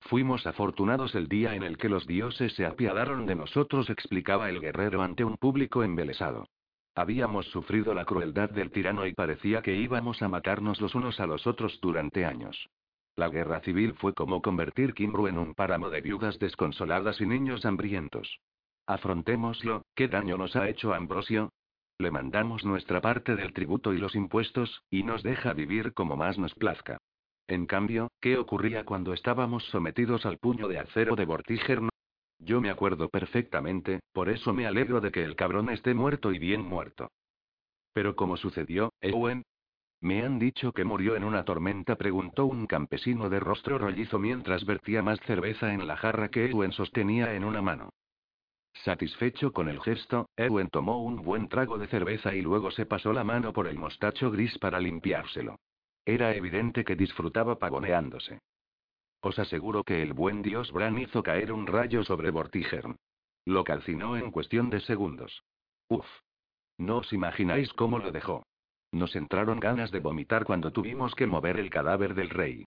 Fuimos afortunados el día en el que los dioses se apiadaron de nosotros, explicaba el guerrero ante un público embelesado. Habíamos sufrido la crueldad del tirano y parecía que íbamos a matarnos los unos a los otros durante años. La guerra civil fue como convertir Kimbru en un páramo de viudas desconsoladas y niños hambrientos. Afrontémoslo, ¿qué daño nos ha hecho Ambrosio? Le mandamos nuestra parte del tributo y los impuestos, y nos deja vivir como más nos plazca. En cambio, ¿qué ocurría cuando estábamos sometidos al puño de acero de Vortiger? Yo me acuerdo perfectamente, por eso me alegro de que el cabrón esté muerto y bien muerto. Pero como sucedió, Ewen, me han dicho que murió en una tormenta, preguntó un campesino de rostro rollizo mientras vertía más cerveza en la jarra que Ewen sostenía en una mano. Satisfecho con el gesto, Ewen tomó un buen trago de cerveza y luego se pasó la mano por el mostacho gris para limpiárselo. Era evidente que disfrutaba pavoneándose. Os aseguro que el buen dios Bran hizo caer un rayo sobre Vortigern. Lo calcinó en cuestión de segundos. Uf. No os imagináis cómo lo dejó. Nos entraron ganas de vomitar cuando tuvimos que mover el cadáver del rey.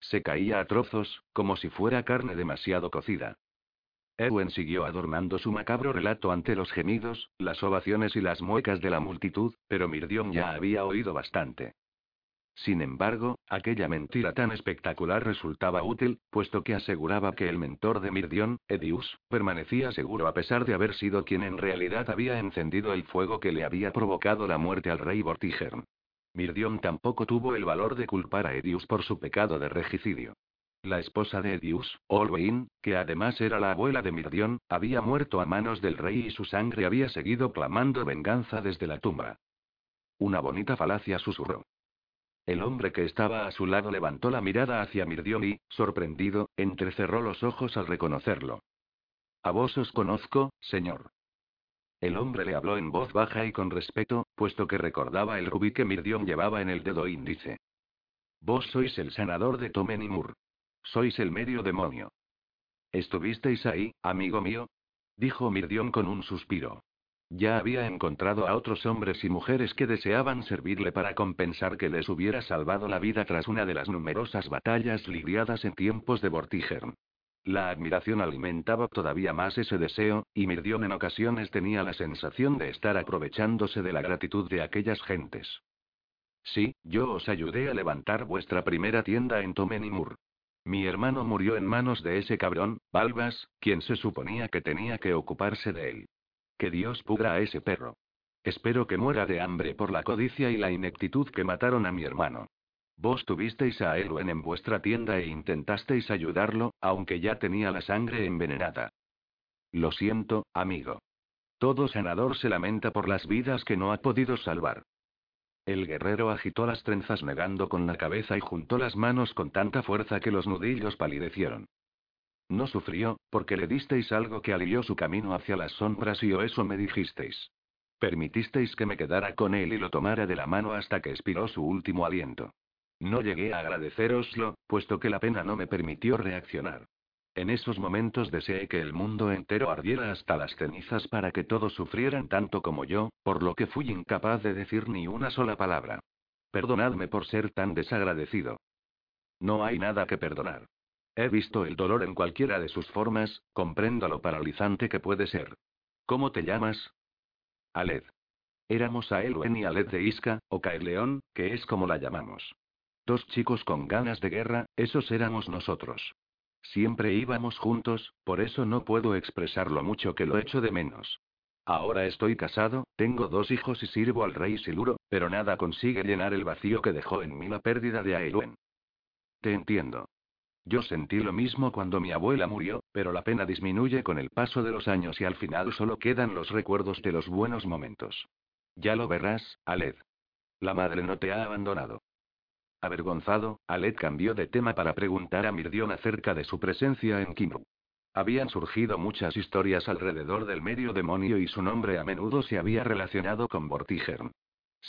Se caía a trozos, como si fuera carne demasiado cocida. Ewen siguió adornando su macabro relato ante los gemidos, las ovaciones y las muecas de la multitud, pero Mirdion ya había oído bastante. Sin embargo, aquella mentira tan espectacular resultaba útil, puesto que aseguraba que el mentor de Mirdion, Edius, permanecía seguro a pesar de haber sido quien en realidad había encendido el fuego que le había provocado la muerte al rey Vortigern. Mirdion tampoco tuvo el valor de culpar a Edius por su pecado de regicidio. La esposa de Edius, Olwein, que además era la abuela de Mirdion, había muerto a manos del rey y su sangre había seguido clamando venganza desde la tumba. Una bonita falacia susurró. El hombre que estaba a su lado levantó la mirada hacia Mirdión y, sorprendido, entrecerró los ojos al reconocerlo. A vos os conozco, señor. El hombre le habló en voz baja y con respeto, puesto que recordaba el rubí que Mirdión llevaba en el dedo índice. Vos sois el sanador de Tomenimur. Sois el medio demonio. ¿Estuvisteis ahí, amigo mío? Dijo Mirdión con un suspiro. Ya había encontrado a otros hombres y mujeres que deseaban servirle para compensar que les hubiera salvado la vida tras una de las numerosas batallas lidiadas en tiempos de Vortigern. La admiración alimentaba todavía más ese deseo, y Mirdion en ocasiones tenía la sensación de estar aprovechándose de la gratitud de aquellas gentes. Sí, yo os ayudé a levantar vuestra primera tienda en Tomenimur. Mi hermano murió en manos de ese cabrón, Balbas, quien se suponía que tenía que ocuparse de él. Que Dios pudra a ese perro. Espero que muera de hambre por la codicia y la ineptitud que mataron a mi hermano. Vos tuvisteis a Elwen en vuestra tienda e intentasteis ayudarlo, aunque ya tenía la sangre envenenada. Lo siento, amigo. Todo sanador se lamenta por las vidas que no ha podido salvar. El guerrero agitó las trenzas negando con la cabeza y juntó las manos con tanta fuerza que los nudillos palidecieron. No sufrió, porque le disteis algo que alivió su camino hacia las sombras y o eso me dijisteis. Permitisteis que me quedara con él y lo tomara de la mano hasta que expiró su último aliento. No llegué a agradeceroslo, puesto que la pena no me permitió reaccionar. En esos momentos deseé que el mundo entero ardiera hasta las cenizas para que todos sufrieran tanto como yo, por lo que fui incapaz de decir ni una sola palabra. Perdonadme por ser tan desagradecido. No hay nada que perdonar. He visto el dolor en cualquiera de sus formas, comprendo lo paralizante que puede ser. ¿Cómo te llamas? Aled. Éramos a y Aled de Isca, o Caerleón, que es como la llamamos. Dos chicos con ganas de guerra, esos éramos nosotros. Siempre íbamos juntos, por eso no puedo expresar lo mucho que lo echo de menos. Ahora estoy casado, tengo dos hijos y sirvo al rey Siluro, pero nada consigue llenar el vacío que dejó en mí la pérdida de Aelwen. Te entiendo. Yo sentí lo mismo cuando mi abuela murió, pero la pena disminuye con el paso de los años y al final solo quedan los recuerdos de los buenos momentos. Ya lo verás, Aled. La madre no te ha abandonado. Avergonzado, Aled cambió de tema para preguntar a Mirdion acerca de su presencia en Kimru. Habían surgido muchas historias alrededor del medio demonio y su nombre a menudo se había relacionado con Vortigern.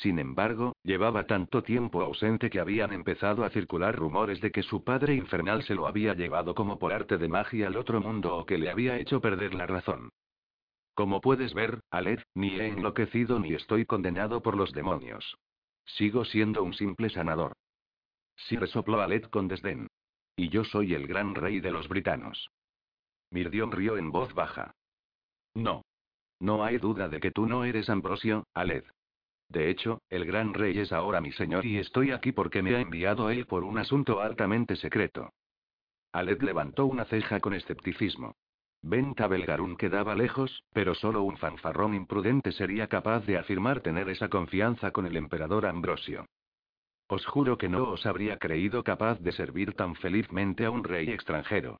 Sin embargo, llevaba tanto tiempo ausente que habían empezado a circular rumores de que su padre infernal se lo había llevado como por arte de magia al otro mundo o que le había hecho perder la razón. Como puedes ver, Aled, ni he enloquecido ni estoy condenado por los demonios. Sigo siendo un simple sanador. Sí resopló Aled con desdén. Y yo soy el gran rey de los britanos. Mirdion rió en voz baja. No. No hay duda de que tú no eres Ambrosio, Aled. De hecho, el gran rey es ahora mi señor y estoy aquí porque me ha enviado él por un asunto altamente secreto. Aled levantó una ceja con escepticismo. Venta Belgarún quedaba lejos, pero solo un fanfarrón imprudente sería capaz de afirmar tener esa confianza con el emperador Ambrosio. Os juro que no os habría creído capaz de servir tan felizmente a un rey extranjero.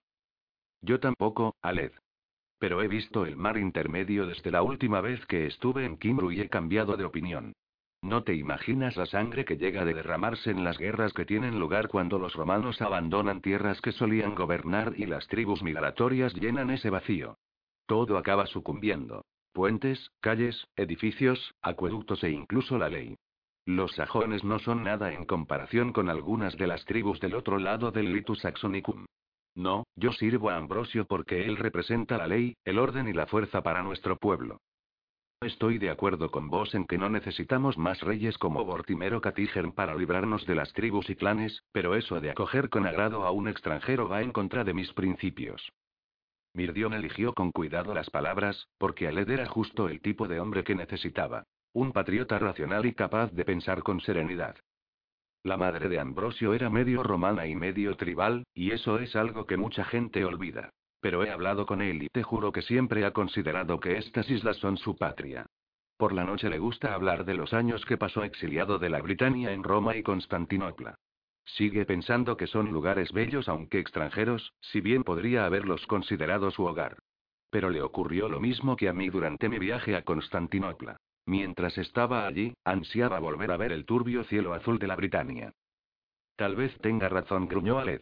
Yo tampoco, Aled. Pero he visto el mar intermedio desde la última vez que estuve en Kimru y he cambiado de opinión. No te imaginas la sangre que llega de derramarse en las guerras que tienen lugar cuando los romanos abandonan tierras que solían gobernar y las tribus migratorias llenan ese vacío. Todo acaba sucumbiendo. Puentes, calles, edificios, acueductos e incluso la ley. Los sajones no son nada en comparación con algunas de las tribus del otro lado del Litus Saxonicum. No, yo sirvo a Ambrosio porque él representa la ley, el orden y la fuerza para nuestro pueblo. Estoy de acuerdo con vos en que no necesitamos más reyes como Vortimero Catigern para librarnos de las tribus y clanes, pero eso de acoger con agrado a un extranjero va en contra de mis principios. Mirdion eligió con cuidado las palabras, porque Aled era justo el tipo de hombre que necesitaba. Un patriota racional y capaz de pensar con serenidad. La madre de Ambrosio era medio romana y medio tribal, y eso es algo que mucha gente olvida. Pero he hablado con él y te juro que siempre ha considerado que estas islas son su patria. Por la noche le gusta hablar de los años que pasó exiliado de la Britania en Roma y Constantinopla. Sigue pensando que son lugares bellos aunque extranjeros, si bien podría haberlos considerado su hogar. Pero le ocurrió lo mismo que a mí durante mi viaje a Constantinopla. Mientras estaba allí, ansiaba volver a ver el turbio cielo azul de la Britania. Tal vez tenga razón, gruñó Aled.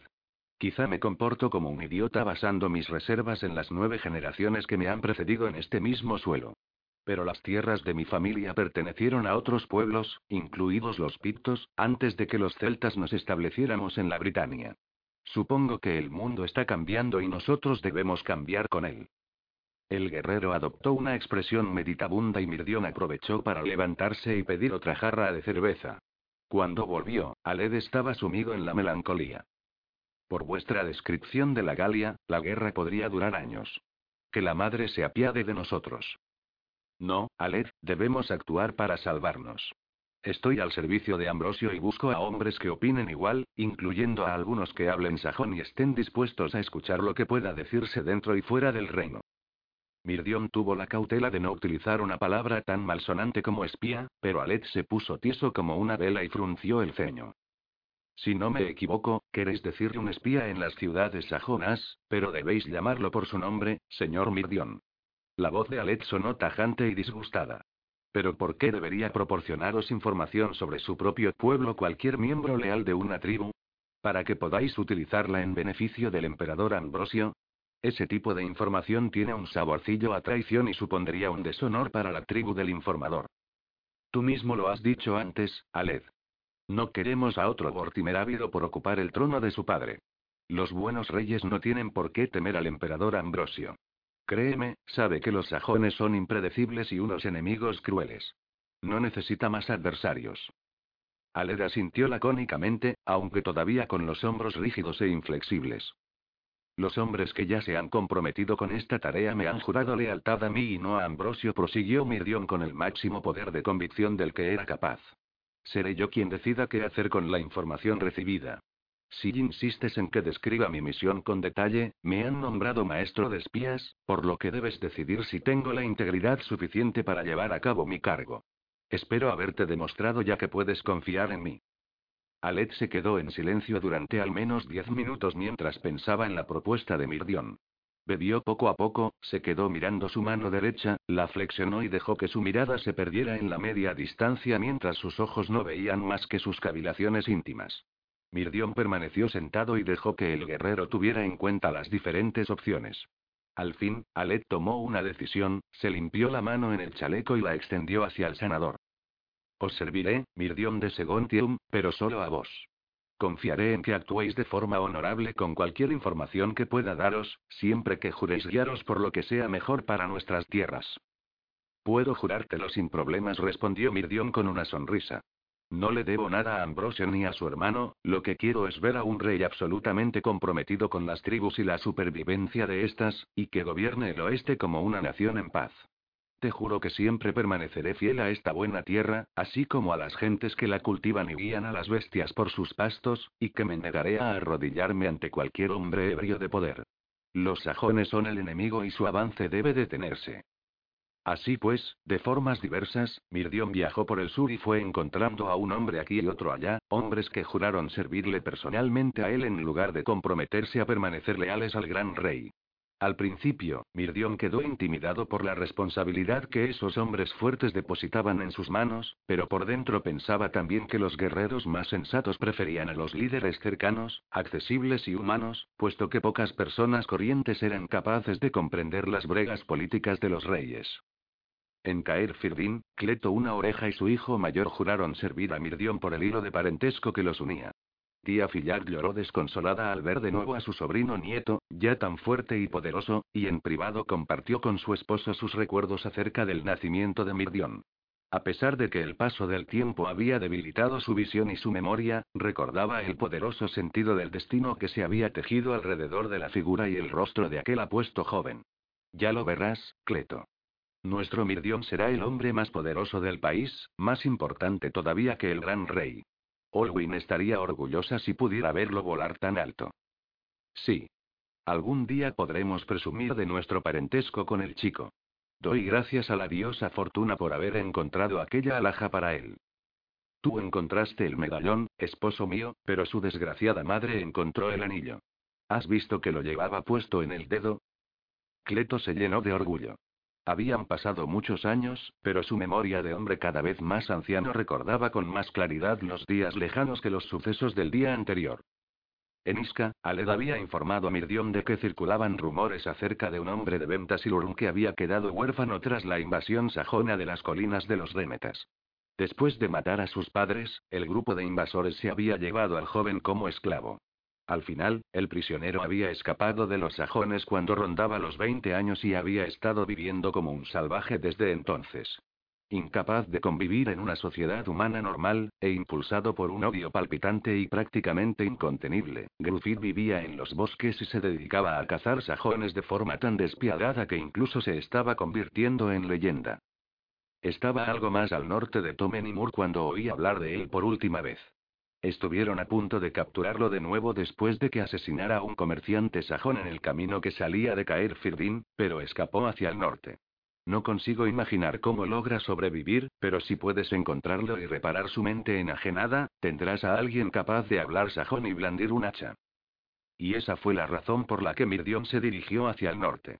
Quizá me comporto como un idiota basando mis reservas en las nueve generaciones que me han precedido en este mismo suelo. Pero las tierras de mi familia pertenecieron a otros pueblos, incluidos los pictos, antes de que los celtas nos estableciéramos en la Britania. Supongo que el mundo está cambiando y nosotros debemos cambiar con él. El guerrero adoptó una expresión meditabunda y Mirdion aprovechó para levantarse y pedir otra jarra de cerveza. Cuando volvió, Aled estaba sumido en la melancolía. Por vuestra descripción de la Galia, la guerra podría durar años. Que la madre se apiade de nosotros. No, Aled, debemos actuar para salvarnos. Estoy al servicio de Ambrosio y busco a hombres que opinen igual, incluyendo a algunos que hablen sajón y estén dispuestos a escuchar lo que pueda decirse dentro y fuera del reino. Mirdion tuvo la cautela de no utilizar una palabra tan malsonante como espía, pero Alet se puso tieso como una vela y frunció el ceño. Si no me equivoco, queréis decir un espía en las ciudades sajonas, pero debéis llamarlo por su nombre, señor Mirdion. La voz de Alet sonó tajante y disgustada. ¿Pero por qué debería proporcionaros información sobre su propio pueblo cualquier miembro leal de una tribu? ¿Para que podáis utilizarla en beneficio del emperador Ambrosio? Ese tipo de información tiene un saborcillo a traición y supondría un deshonor para la tribu del informador. Tú mismo lo has dicho antes, Aled. No queremos a otro Vortimer ávido por ocupar el trono de su padre. Los buenos reyes no tienen por qué temer al emperador Ambrosio. Créeme, sabe que los sajones son impredecibles y unos enemigos crueles. No necesita más adversarios. Aled asintió lacónicamente, aunque todavía con los hombros rígidos e inflexibles. Los hombres que ya se han comprometido con esta tarea me han jurado lealtad a mí y no a Ambrosio, prosiguió Mirdion con el máximo poder de convicción del que era capaz. Seré yo quien decida qué hacer con la información recibida. Si insistes en que describa mi misión con detalle, me han nombrado maestro de espías, por lo que debes decidir si tengo la integridad suficiente para llevar a cabo mi cargo. Espero haberte demostrado ya que puedes confiar en mí. Alet se quedó en silencio durante al menos diez minutos mientras pensaba en la propuesta de Mirdion. Bebió poco a poco, se quedó mirando su mano derecha, la flexionó y dejó que su mirada se perdiera en la media distancia mientras sus ojos no veían más que sus cavilaciones íntimas. Mirdion permaneció sentado y dejó que el guerrero tuviera en cuenta las diferentes opciones. Al fin, Alet tomó una decisión, se limpió la mano en el chaleco y la extendió hacia el sanador. Os serviré, Mirdion de Segontium, pero solo a vos. Confiaré en que actuéis de forma honorable con cualquier información que pueda daros, siempre que juréis guiaros por lo que sea mejor para nuestras tierras. Puedo jurártelo sin problemas, respondió Mirdion con una sonrisa. No le debo nada a Ambrosio ni a su hermano, lo que quiero es ver a un rey absolutamente comprometido con las tribus y la supervivencia de estas, y que gobierne el oeste como una nación en paz. Te juro que siempre permaneceré fiel a esta buena tierra, así como a las gentes que la cultivan y guían a las bestias por sus pastos, y que me negaré a arrodillarme ante cualquier hombre ebrio de poder. Los sajones son el enemigo y su avance debe detenerse. Así pues, de formas diversas, Mirdion viajó por el sur y fue encontrando a un hombre aquí y otro allá, hombres que juraron servirle personalmente a él en lugar de comprometerse a permanecer leales al gran rey. Al principio, Mirdion quedó intimidado por la responsabilidad que esos hombres fuertes depositaban en sus manos, pero por dentro pensaba también que los guerreros más sensatos preferían a los líderes cercanos, accesibles y humanos, puesto que pocas personas corrientes eran capaces de comprender las bregas políticas de los reyes. En Caer Firdin, Cleto una oreja y su hijo mayor juraron servir a Mirdion por el hilo de parentesco que los unía. Tía Fillard lloró desconsolada al ver de nuevo a su sobrino nieto, ya tan fuerte y poderoso, y en privado compartió con su esposo sus recuerdos acerca del nacimiento de Mirdion. A pesar de que el paso del tiempo había debilitado su visión y su memoria, recordaba el poderoso sentido del destino que se había tejido alrededor de la figura y el rostro de aquel apuesto joven. Ya lo verás, Cleto. Nuestro Mirdion será el hombre más poderoso del país, más importante todavía que el gran rey. Olwyn estaría orgullosa si pudiera verlo volar tan alto. Sí. Algún día podremos presumir de nuestro parentesco con el chico. Doy gracias a la diosa Fortuna por haber encontrado aquella alhaja para él. Tú encontraste el medallón, esposo mío, pero su desgraciada madre encontró el anillo. ¿Has visto que lo llevaba puesto en el dedo? Cleto se llenó de orgullo. Habían pasado muchos años, pero su memoria de hombre cada vez más anciano recordaba con más claridad los días lejanos que los sucesos del día anterior. En Isca, Aled había informado a Mirdion de que circulaban rumores acerca de un hombre de Ventasilurun que había quedado huérfano tras la invasión sajona de las colinas de los Demetas. Después de matar a sus padres, el grupo de invasores se había llevado al joven como esclavo. Al final, el prisionero había escapado de los sajones cuando rondaba los 20 años y había estado viviendo como un salvaje desde entonces. Incapaz de convivir en una sociedad humana normal, e impulsado por un odio palpitante y prácticamente incontenible, Gruffit vivía en los bosques y se dedicaba a cazar sajones de forma tan despiadada que incluso se estaba convirtiendo en leyenda. Estaba algo más al norte de Tomenimur cuando oí hablar de él por última vez. Estuvieron a punto de capturarlo de nuevo después de que asesinara a un comerciante sajón en el camino que salía de caer Firdin, pero escapó hacia el norte. No consigo imaginar cómo logra sobrevivir, pero si puedes encontrarlo y reparar su mente enajenada, tendrás a alguien capaz de hablar sajón y blandir un hacha. Y esa fue la razón por la que Mirdion se dirigió hacia el norte.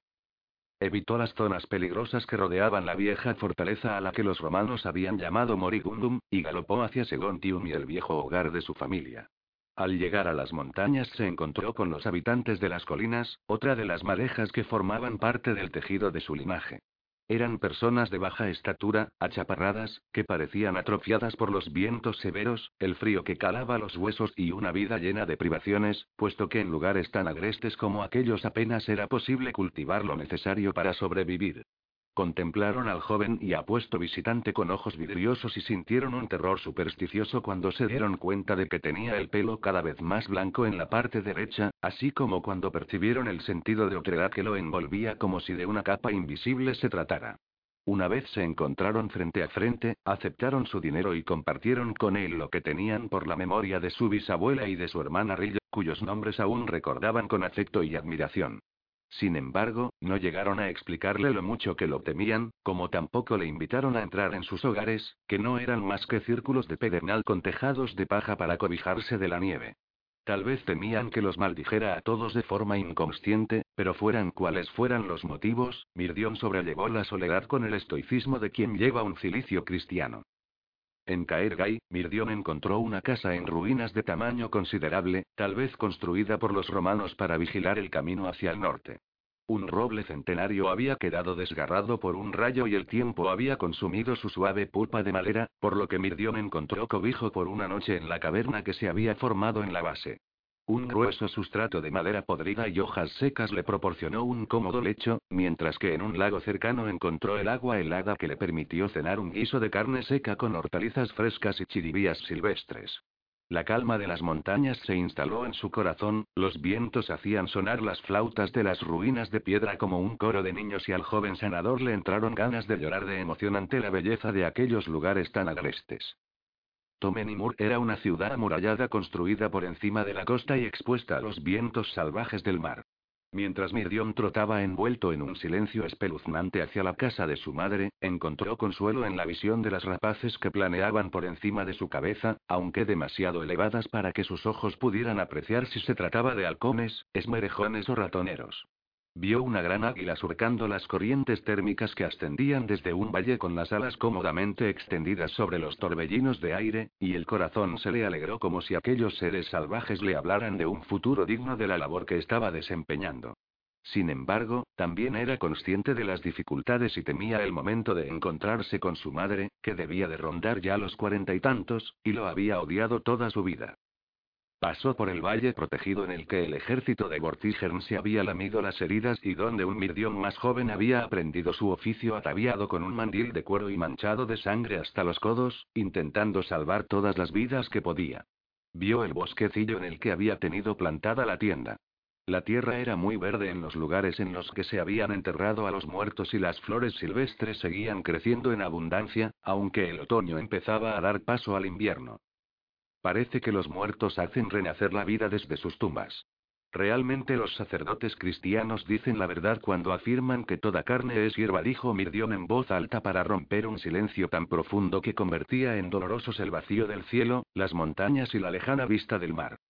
Evitó las zonas peligrosas que rodeaban la vieja fortaleza a la que los romanos habían llamado Morigundum, y galopó hacia Segontium y el viejo hogar de su familia. Al llegar a las montañas se encontró con los habitantes de las colinas, otra de las madejas que formaban parte del tejido de su linaje. Eran personas de baja estatura, achaparradas, que parecían atrofiadas por los vientos severos, el frío que calaba los huesos y una vida llena de privaciones, puesto que en lugares tan agrestes como aquellos apenas era posible cultivar lo necesario para sobrevivir. Contemplaron al joven y apuesto visitante con ojos vidriosos y sintieron un terror supersticioso cuando se dieron cuenta de que tenía el pelo cada vez más blanco en la parte derecha, así como cuando percibieron el sentido de otredad que lo envolvía como si de una capa invisible se tratara. Una vez se encontraron frente a frente, aceptaron su dinero y compartieron con él lo que tenían por la memoria de su bisabuela y de su hermana Rillo, cuyos nombres aún recordaban con afecto y admiración. Sin embargo, no llegaron a explicarle lo mucho que lo temían, como tampoco le invitaron a entrar en sus hogares, que no eran más que círculos de pedernal con tejados de paja para cobijarse de la nieve. Tal vez temían que los maldijera a todos de forma inconsciente, pero fueran cuales fueran los motivos, Mirdion sobrellevó la soledad con el estoicismo de quien lleva un cilicio cristiano. En Caergay, Mirdion encontró una casa en ruinas de tamaño considerable, tal vez construida por los romanos para vigilar el camino hacia el norte. Un roble centenario había quedado desgarrado por un rayo y el tiempo había consumido su suave pulpa de madera, por lo que Mirdion encontró cobijo por una noche en la caverna que se había formado en la base. Un grueso sustrato de madera podrida y hojas secas le proporcionó un cómodo lecho, mientras que en un lago cercano encontró el agua helada que le permitió cenar un guiso de carne seca con hortalizas frescas y chiribías silvestres. La calma de las montañas se instaló en su corazón, los vientos hacían sonar las flautas de las ruinas de piedra como un coro de niños y al joven sanador le entraron ganas de llorar de emoción ante la belleza de aquellos lugares tan agrestes. Tomenimur era una ciudad amurallada construida por encima de la costa y expuesta a los vientos salvajes del mar. Mientras Mirdion trotaba envuelto en un silencio espeluznante hacia la casa de su madre, encontró consuelo en la visión de las rapaces que planeaban por encima de su cabeza, aunque demasiado elevadas para que sus ojos pudieran apreciar si se trataba de halcones, esmerejones o ratoneros. Vio una gran águila surcando las corrientes térmicas que ascendían desde un valle con las alas cómodamente extendidas sobre los torbellinos de aire, y el corazón se le alegró como si aquellos seres salvajes le hablaran de un futuro digno de la labor que estaba desempeñando. Sin embargo, también era consciente de las dificultades y temía el momento de encontrarse con su madre, que debía de rondar ya los cuarenta y tantos, y lo había odiado toda su vida. Pasó por el valle protegido en el que el ejército de Vortigern se había lamido las heridas y donde un Mirdión más joven había aprendido su oficio ataviado con un mandil de cuero y manchado de sangre hasta los codos, intentando salvar todas las vidas que podía. Vio el bosquecillo en el que había tenido plantada la tienda. La tierra era muy verde en los lugares en los que se habían enterrado a los muertos y las flores silvestres seguían creciendo en abundancia, aunque el otoño empezaba a dar paso al invierno. Parece que los muertos hacen renacer la vida desde sus tumbas. Realmente los sacerdotes cristianos dicen la verdad cuando afirman que toda carne es hierba, dijo Mirdión en voz alta para romper un silencio tan profundo que convertía en dolorosos el vacío del cielo, las montañas y la lejana vista del mar.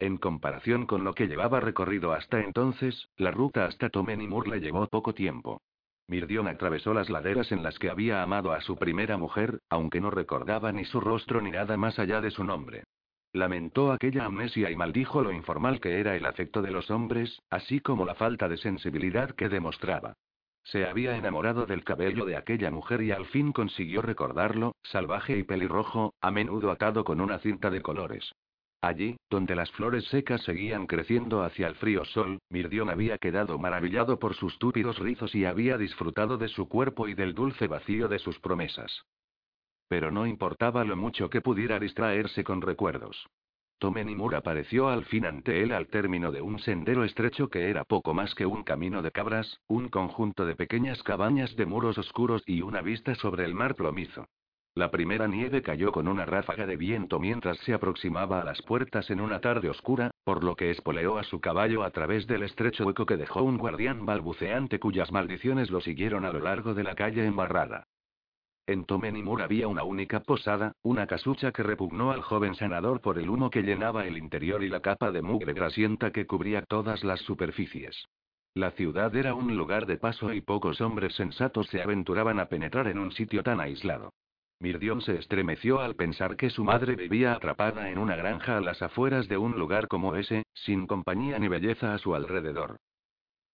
En comparación con lo que llevaba recorrido hasta entonces, la ruta hasta Tomenimur le llevó poco tiempo. Mirdion atravesó las laderas en las que había amado a su primera mujer, aunque no recordaba ni su rostro ni nada más allá de su nombre. Lamentó aquella amnesia y maldijo lo informal que era el afecto de los hombres, así como la falta de sensibilidad que demostraba. Se había enamorado del cabello de aquella mujer y al fin consiguió recordarlo, salvaje y pelirrojo, a menudo atado con una cinta de colores. Allí, donde las flores secas seguían creciendo hacia el frío sol, Mirdión había quedado maravillado por sus túpidos rizos y había disfrutado de su cuerpo y del dulce vacío de sus promesas. Pero no importaba lo mucho que pudiera distraerse con recuerdos. Tomenimur apareció al fin ante él al término de un sendero estrecho que era poco más que un camino de cabras, un conjunto de pequeñas cabañas de muros oscuros y una vista sobre el mar plomizo. La primera nieve cayó con una ráfaga de viento mientras se aproximaba a las puertas en una tarde oscura, por lo que espoleó a su caballo a través del estrecho hueco que dejó un guardián balbuceante cuyas maldiciones lo siguieron a lo largo de la calle embarrada. En Tomenimur había una única posada, una casucha que repugnó al joven sanador por el humo que llenaba el interior y la capa de mugre grasienta que cubría todas las superficies. La ciudad era un lugar de paso y pocos hombres sensatos se aventuraban a penetrar en un sitio tan aislado. Mirdión se estremeció al pensar que su madre vivía atrapada en una granja a las afueras de un lugar como ese, sin compañía ni belleza a su alrededor.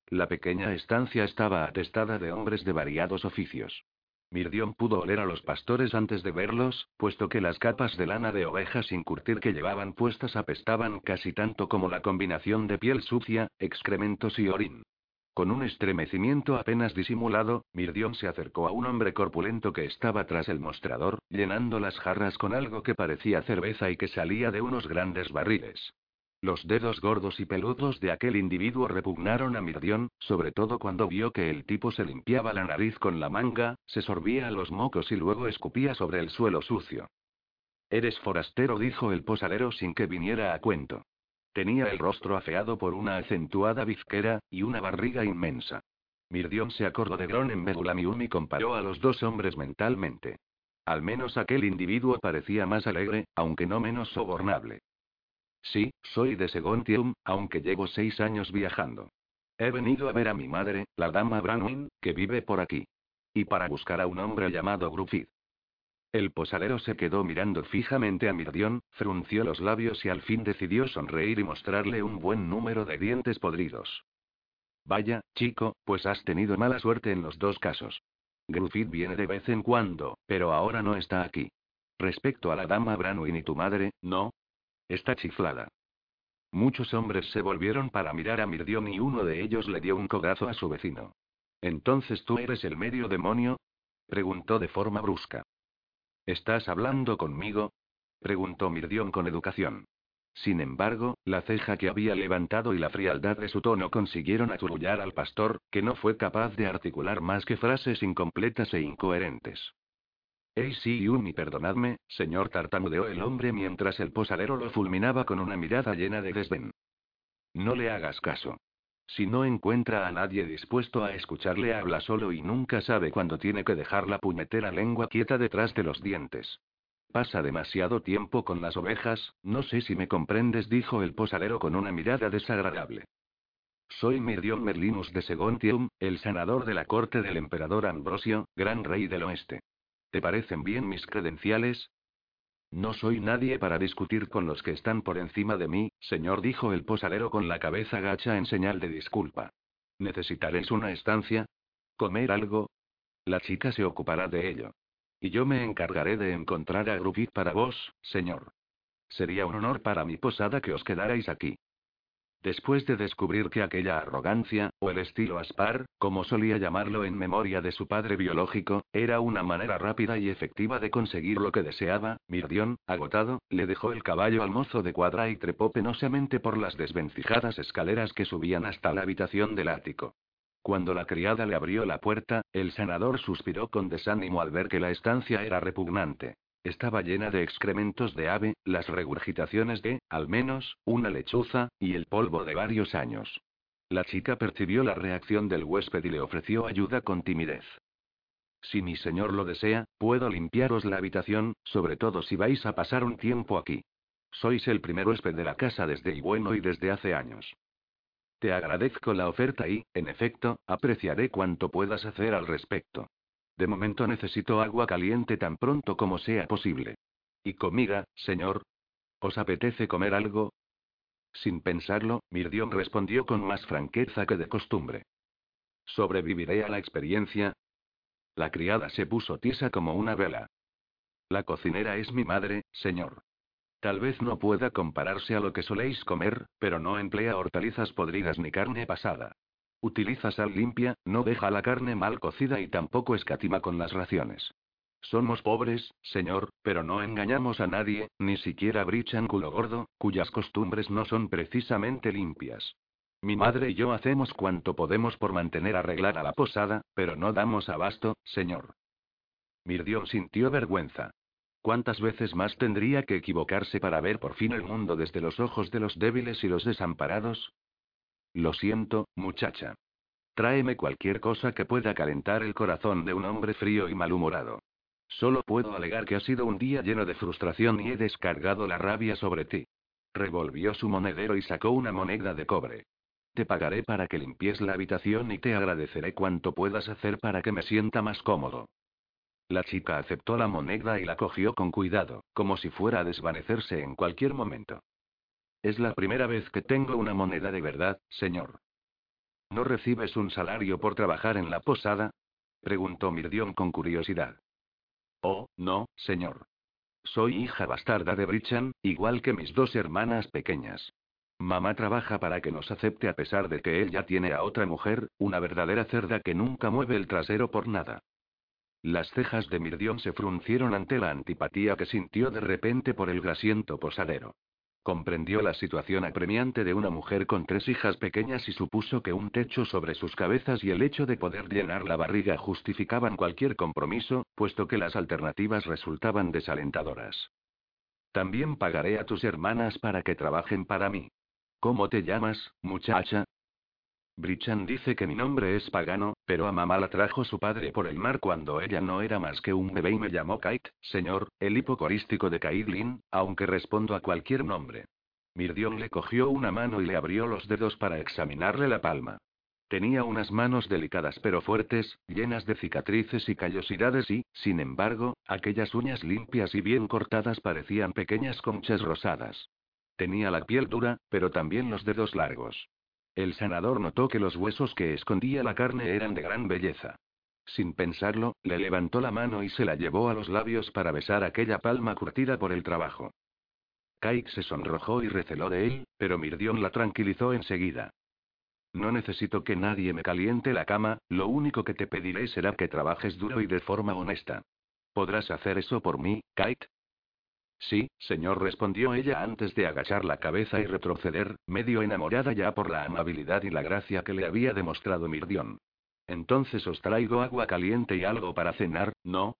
La pequeña estancia estaba atestada de hombres de variados oficios. Mirdión pudo oler a los pastores antes de verlos, puesto que las capas de lana de ovejas sin curtir que llevaban puestas apestaban casi tanto como la combinación de piel sucia, excrementos y orín. Con un estremecimiento apenas disimulado, Mirdión se acercó a un hombre corpulento que estaba tras el mostrador, llenando las jarras con algo que parecía cerveza y que salía de unos grandes barriles. Los dedos gordos y peludos de aquel individuo repugnaron a Mirdión, sobre todo cuando vio que el tipo se limpiaba la nariz con la manga, se sorbía los mocos y luego escupía sobre el suelo sucio. Eres forastero, dijo el posadero sin que viniera a cuento. Tenía el rostro afeado por una acentuada bizquera, y una barriga inmensa. Mirdión se acordó de Gron en Bedulamium y comparó a los dos hombres mentalmente. Al menos aquel individuo parecía más alegre, aunque no menos sobornable. Sí, soy de Segontium, aunque llevo seis años viajando. He venido a ver a mi madre, la dama Branwin, que vive por aquí. Y para buscar a un hombre llamado Gruffith. El posadero se quedó mirando fijamente a Mirdión, frunció los labios y al fin decidió sonreír y mostrarle un buen número de dientes podridos. Vaya, chico, pues has tenido mala suerte en los dos casos. Gruffith viene de vez en cuando, pero ahora no está aquí. Respecto a la dama Branwin y tu madre, no, Está chiflada. Muchos hombres se volvieron para mirar a Mirdión y uno de ellos le dio un codazo a su vecino. ¿Entonces tú eres el medio demonio? preguntó de forma brusca. ¿Estás hablando conmigo? preguntó Mirdión con educación. Sin embargo, la ceja que había levantado y la frialdad de su tono consiguieron aturullar al pastor, que no fue capaz de articular más que frases incompletas e incoherentes. Ey sí y perdonadme, señor tartamudeó el hombre mientras el posadero lo fulminaba con una mirada llena de desdén. No le hagas caso. Si no encuentra a nadie dispuesto a escucharle habla solo y nunca sabe cuándo tiene que dejar la puñetera lengua quieta detrás de los dientes. Pasa demasiado tiempo con las ovejas, no sé si me comprendes, dijo el posadero con una mirada desagradable. Soy Mirdion Merlinus de Segontium, el sanador de la corte del emperador Ambrosio, gran rey del oeste. ¿Te parecen bien mis credenciales? No soy nadie para discutir con los que están por encima de mí, señor, dijo el posadero con la cabeza gacha en señal de disculpa. ¿Necesitaréis una estancia? ¿Comer algo? La chica se ocupará de ello. Y yo me encargaré de encontrar a Gruffith para vos, señor. Sería un honor para mi posada que os quedarais aquí. Después de descubrir que aquella arrogancia, o el estilo aspar, como solía llamarlo en memoria de su padre biológico, era una manera rápida y efectiva de conseguir lo que deseaba, Mirdión, agotado, le dejó el caballo al mozo de cuadra y trepó penosamente por las desvencijadas escaleras que subían hasta la habitación del ático. Cuando la criada le abrió la puerta, el sanador suspiró con desánimo al ver que la estancia era repugnante. Estaba llena de excrementos de ave, las regurgitaciones de, al menos, una lechuza, y el polvo de varios años. La chica percibió la reacción del huésped y le ofreció ayuda con timidez. Si mi señor lo desea, puedo limpiaros la habitación, sobre todo si vais a pasar un tiempo aquí. Sois el primer huésped de la casa desde y bueno y desde hace años. Te agradezco la oferta y, en efecto, apreciaré cuanto puedas hacer al respecto. De momento necesito agua caliente tan pronto como sea posible. ¿Y comida, señor? ¿Os apetece comer algo? Sin pensarlo, Mirdión respondió con más franqueza que de costumbre. ¿Sobreviviré a la experiencia? La criada se puso tiesa como una vela. La cocinera es mi madre, señor. Tal vez no pueda compararse a lo que soléis comer, pero no emplea hortalizas podridas ni carne pasada. Utiliza sal limpia, no deja la carne mal cocida y tampoco escatima con las raciones. Somos pobres, señor, pero no engañamos a nadie, ni siquiera Brichan culo gordo, cuyas costumbres no son precisamente limpias. Mi madre y yo hacemos cuanto podemos por mantener arreglada la posada, pero no damos abasto, señor. Mirdion sintió vergüenza. ¿Cuántas veces más tendría que equivocarse para ver por fin el mundo desde los ojos de los débiles y los desamparados? Lo siento, muchacha. Tráeme cualquier cosa que pueda calentar el corazón de un hombre frío y malhumorado. Solo puedo alegar que ha sido un día lleno de frustración y he descargado la rabia sobre ti. Revolvió su monedero y sacó una moneda de cobre. Te pagaré para que limpies la habitación y te agradeceré cuanto puedas hacer para que me sienta más cómodo. La chica aceptó la moneda y la cogió con cuidado, como si fuera a desvanecerse en cualquier momento. Es la primera vez que tengo una moneda de verdad, señor. ¿No recibes un salario por trabajar en la posada? preguntó Mirdion con curiosidad. Oh, no, señor. Soy hija bastarda de Brichan, igual que mis dos hermanas pequeñas. Mamá trabaja para que nos acepte a pesar de que él ya tiene a otra mujer, una verdadera cerda que nunca mueve el trasero por nada. Las cejas de Mirdión se fruncieron ante la antipatía que sintió de repente por el grasiento posadero. Comprendió la situación apremiante de una mujer con tres hijas pequeñas y supuso que un techo sobre sus cabezas y el hecho de poder llenar la barriga justificaban cualquier compromiso, puesto que las alternativas resultaban desalentadoras. También pagaré a tus hermanas para que trabajen para mí. ¿Cómo te llamas, muchacha? Brichan dice que mi nombre es pagano, pero a mamá la trajo su padre por el mar cuando ella no era más que un bebé y me llamó Kite, señor, el hipocorístico de Kaidlin, aunque respondo a cualquier nombre. Mirdion le cogió una mano y le abrió los dedos para examinarle la palma. Tenía unas manos delicadas pero fuertes, llenas de cicatrices y callosidades y, sin embargo, aquellas uñas limpias y bien cortadas parecían pequeñas conchas rosadas. Tenía la piel dura, pero también los dedos largos. El sanador notó que los huesos que escondía la carne eran de gran belleza. Sin pensarlo, le levantó la mano y se la llevó a los labios para besar aquella palma curtida por el trabajo. Kate se sonrojó y receló de él, pero Mirdion la tranquilizó enseguida. No necesito que nadie me caliente la cama, lo único que te pediré será que trabajes duro y de forma honesta. ¿Podrás hacer eso por mí, Kate? Sí, señor, respondió ella antes de agachar la cabeza y retroceder, medio enamorada ya por la amabilidad y la gracia que le había demostrado Mirdion. Entonces os traigo agua caliente y algo para cenar, ¿no?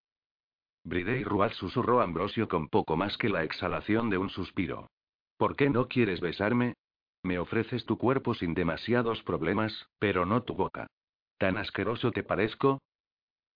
Bride y Rual susurró Ambrosio con poco más que la exhalación de un suspiro. ¿Por qué no quieres besarme? Me ofreces tu cuerpo sin demasiados problemas, pero no tu boca. ¿Tan asqueroso te parezco?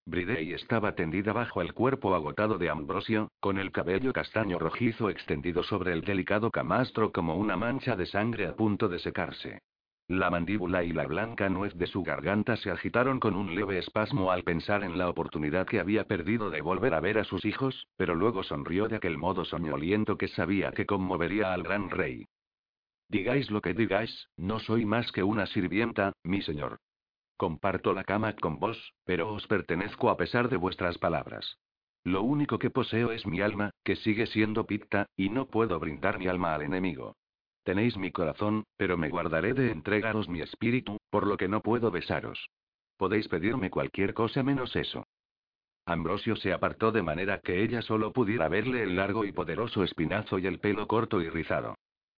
Bridey estaba tendida bajo el cuerpo agotado de Ambrosio, con el cabello castaño rojizo extendido sobre el delicado camastro como una mancha de sangre a punto de secarse. La mandíbula y la blanca nuez de su garganta se agitaron con un leve espasmo al pensar en la oportunidad que había perdido de volver a ver a sus hijos, pero luego sonrió de aquel modo soñoliento que sabía que conmovería al gran rey. Digáis lo que digáis, no soy más que una sirvienta, mi señor. Comparto la cama con vos, pero os pertenezco a pesar de vuestras palabras. Lo único que poseo es mi alma, que sigue siendo picta, y no puedo brindar mi alma al enemigo. Tenéis mi corazón, pero me guardaré de entregaros mi espíritu, por lo que no puedo besaros. Podéis pedirme cualquier cosa menos eso. Ambrosio se apartó de manera que ella solo pudiera verle el largo y poderoso espinazo y el pelo corto y rizado.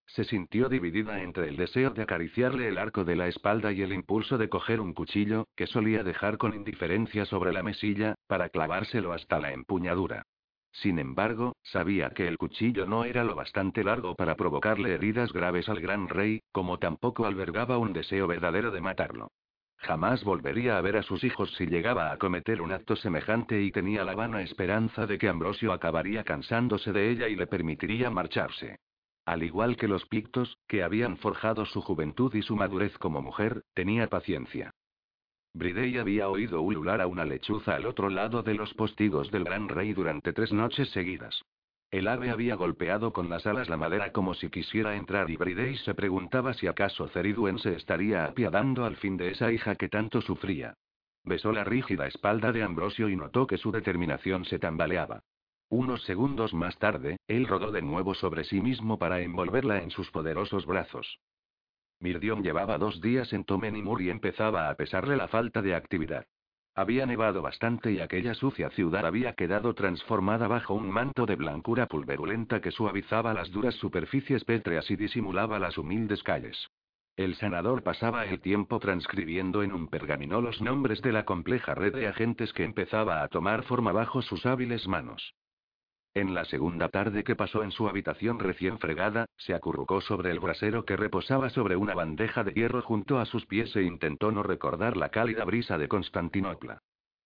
Se sintió dividida entre el deseo de acariciarle el arco de la espalda y el impulso de coger un cuchillo, que solía dejar con indiferencia sobre la mesilla, para clavárselo hasta la empuñadura. Sin embargo, sabía que el cuchillo no era lo bastante largo para provocarle heridas graves al gran rey, como tampoco albergaba un deseo verdadero de matarlo. Jamás volvería a ver a sus hijos si llegaba a cometer un acto semejante y tenía la vana esperanza de que Ambrosio acabaría cansándose de ella y le permitiría marcharse. Al igual que los pictos, que habían forjado su juventud y su madurez como mujer, tenía paciencia. Bridey había oído ulular a una lechuza al otro lado de los postigos del gran rey durante tres noches seguidas. El ave había golpeado con las alas la madera como si quisiera entrar y Bridey se preguntaba si acaso Ceriduen se estaría apiadando al fin de esa hija que tanto sufría. Besó la rígida espalda de Ambrosio y notó que su determinación se tambaleaba. Unos segundos más tarde, él rodó de nuevo sobre sí mismo para envolverla en sus poderosos brazos. Mirdion llevaba dos días en Tomenimur y empezaba a pesarle la falta de actividad. Había nevado bastante y aquella sucia ciudad había quedado transformada bajo un manto de blancura pulverulenta que suavizaba las duras superficies pétreas y disimulaba las humildes calles. El sanador pasaba el tiempo transcribiendo en un pergamino los nombres de la compleja red de agentes que empezaba a tomar forma bajo sus hábiles manos. En la segunda tarde que pasó en su habitación recién fregada, se acurrucó sobre el brasero que reposaba sobre una bandeja de hierro junto a sus pies e intentó no recordar la cálida brisa de Constantinopla.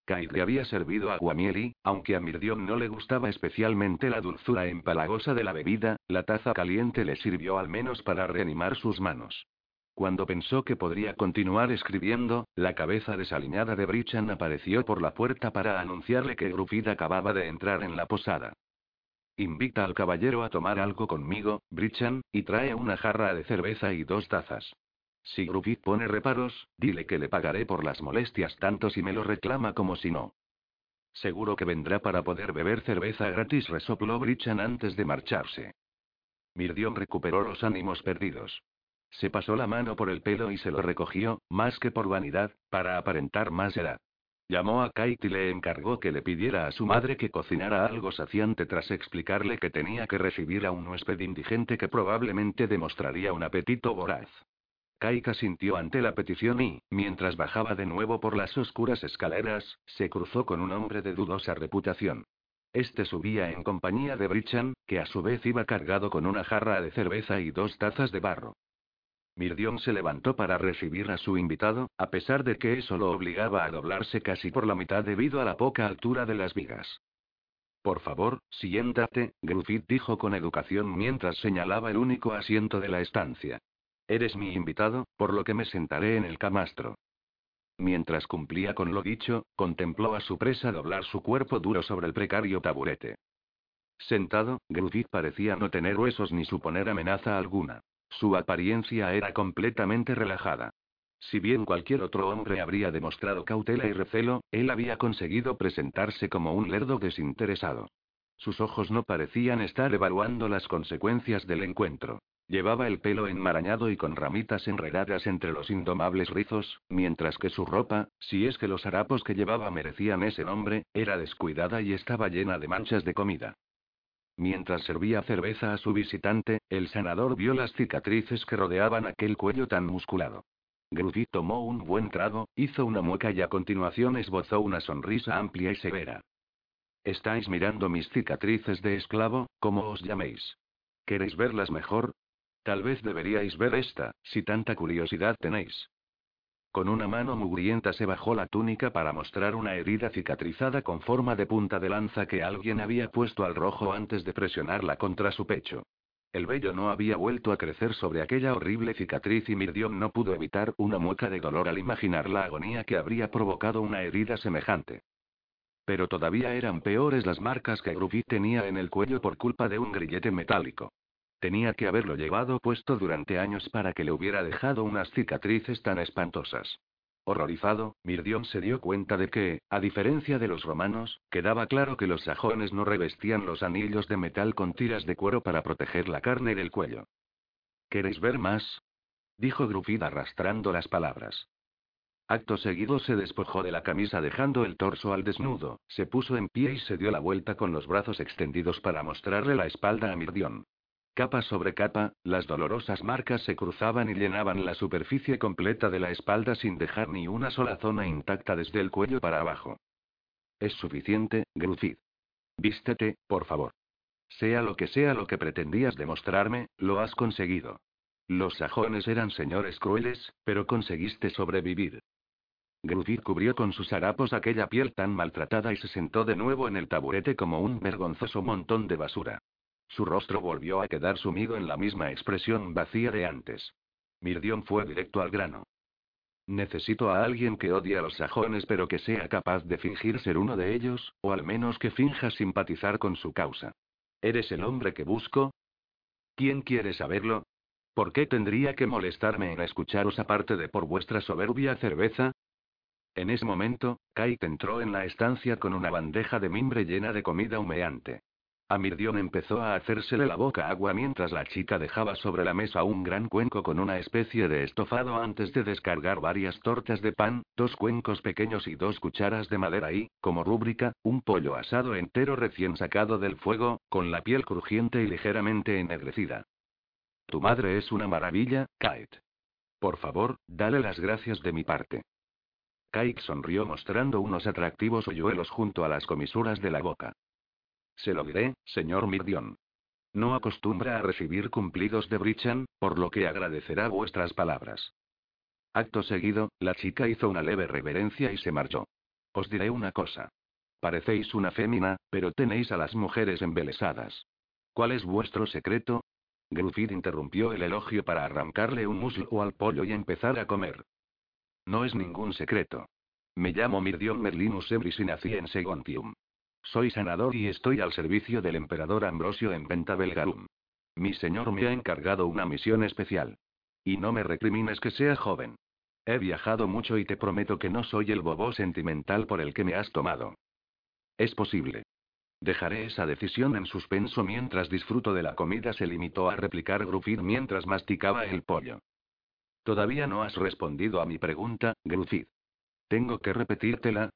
Kairi había servido aguamiel y, aunque a Mirdion no le gustaba especialmente la dulzura empalagosa de la bebida, la taza caliente le sirvió al menos para reanimar sus manos. Cuando pensó que podría continuar escribiendo, la cabeza desaliñada de Brichan apareció por la puerta para anunciarle que Grufid acababa de entrar en la posada. Invita al caballero a tomar algo conmigo, Brichan, y trae una jarra de cerveza y dos tazas. Si Grufid pone reparos, dile que le pagaré por las molestias tanto si me lo reclama como si no. Seguro que vendrá para poder beber cerveza gratis, resopló Brichan antes de marcharse. Mirdion recuperó los ánimos perdidos. Se pasó la mano por el pelo y se lo recogió, más que por vanidad, para aparentar más edad. Llamó a Kate y le encargó que le pidiera a su madre que cocinara algo saciante tras explicarle que tenía que recibir a un huésped indigente que probablemente demostraría un apetito voraz. Kaika sintió ante la petición y, mientras bajaba de nuevo por las oscuras escaleras, se cruzó con un hombre de dudosa reputación. Este subía en compañía de Brichan, que a su vez iba cargado con una jarra de cerveza y dos tazas de barro. Mirdion se levantó para recibir a su invitado, a pesar de que eso lo obligaba a doblarse casi por la mitad debido a la poca altura de las vigas. Por favor, siéntate, Gruffit dijo con educación mientras señalaba el único asiento de la estancia. Eres mi invitado, por lo que me sentaré en el camastro. Mientras cumplía con lo dicho, contempló a su presa doblar su cuerpo duro sobre el precario taburete. Sentado, Gruffit parecía no tener huesos ni suponer amenaza alguna. Su apariencia era completamente relajada. Si bien cualquier otro hombre habría demostrado cautela y recelo, él había conseguido presentarse como un lerdo desinteresado. Sus ojos no parecían estar evaluando las consecuencias del encuentro. Llevaba el pelo enmarañado y con ramitas enredadas entre los indomables rizos, mientras que su ropa, si es que los harapos que llevaba merecían ese nombre, era descuidada y estaba llena de manchas de comida. Mientras servía cerveza a su visitante, el sanador vio las cicatrices que rodeaban aquel cuello tan musculado. Gruffy tomó un buen trago, hizo una mueca y a continuación esbozó una sonrisa amplia y severa. Estáis mirando mis cicatrices de esclavo, como os llaméis. ¿Queréis verlas mejor? Tal vez deberíais ver esta, si tanta curiosidad tenéis. Con una mano mugrienta se bajó la túnica para mostrar una herida cicatrizada con forma de punta de lanza que alguien había puesto al rojo antes de presionarla contra su pecho. El vello no había vuelto a crecer sobre aquella horrible cicatriz y Mirdion no pudo evitar una mueca de dolor al imaginar la agonía que habría provocado una herida semejante. Pero todavía eran peores las marcas que Gruffy tenía en el cuello por culpa de un grillete metálico. Tenía que haberlo llevado puesto durante años para que le hubiera dejado unas cicatrices tan espantosas. Horrorizado, Mirdion se dio cuenta de que, a diferencia de los romanos, quedaba claro que los sajones no revestían los anillos de metal con tiras de cuero para proteger la carne del cuello. ¿Queréis ver más? dijo Grufid arrastrando las palabras. Acto seguido se despojó de la camisa dejando el torso al desnudo, se puso en pie y se dio la vuelta con los brazos extendidos para mostrarle la espalda a Mirdion. Capa sobre capa, las dolorosas marcas se cruzaban y llenaban la superficie completa de la espalda sin dejar ni una sola zona intacta desde el cuello para abajo. Es suficiente, Gruffid. Vístete, por favor. Sea lo que sea lo que pretendías demostrarme, lo has conseguido. Los sajones eran señores crueles, pero conseguiste sobrevivir. Gruffid cubrió con sus harapos aquella piel tan maltratada y se sentó de nuevo en el taburete como un vergonzoso montón de basura. Su rostro volvió a quedar sumido en la misma expresión vacía de antes. Mirdion fue directo al grano. Necesito a alguien que odie a los sajones pero que sea capaz de fingir ser uno de ellos, o al menos que finja simpatizar con su causa. ¿Eres el hombre que busco? ¿Quién quiere saberlo? ¿Por qué tendría que molestarme en escucharos aparte de por vuestra soberbia cerveza? En ese momento, Kate entró en la estancia con una bandeja de mimbre llena de comida humeante. A Mirdion empezó a hacérsele la boca agua mientras la chica dejaba sobre la mesa un gran cuenco con una especie de estofado antes de descargar varias tortas de pan, dos cuencos pequeños y dos cucharas de madera y, como rúbrica, un pollo asado entero recién sacado del fuego, con la piel crujiente y ligeramente ennegrecida. Tu madre es una maravilla, Kate. Por favor, dale las gracias de mi parte. Kate sonrió mostrando unos atractivos hoyuelos junto a las comisuras de la boca. Se lo diré, señor Mirdion. No acostumbra a recibir cumplidos de Brichan, por lo que agradecerá vuestras palabras. Acto seguido, la chica hizo una leve reverencia y se marchó. Os diré una cosa. Parecéis una fémina, pero tenéis a las mujeres embelesadas. ¿Cuál es vuestro secreto? Gruffit interrumpió el elogio para arrancarle un muslo al pollo y empezar a comer. No es ningún secreto. Me llamo Mirdion Merlinus Ebris y nací en Segontium. Soy sanador y estoy al servicio del emperador Ambrosio en Ventabelgarum. Mi señor me ha encargado una misión especial. Y no me recrimines que sea joven. He viajado mucho y te prometo que no soy el bobo sentimental por el que me has tomado. Es posible. Dejaré esa decisión en suspenso mientras disfruto de la comida, se limitó a replicar Gruffit mientras masticaba el pollo. Todavía no has respondido a mi pregunta, Gruffit. ¿Tengo que repetírtela?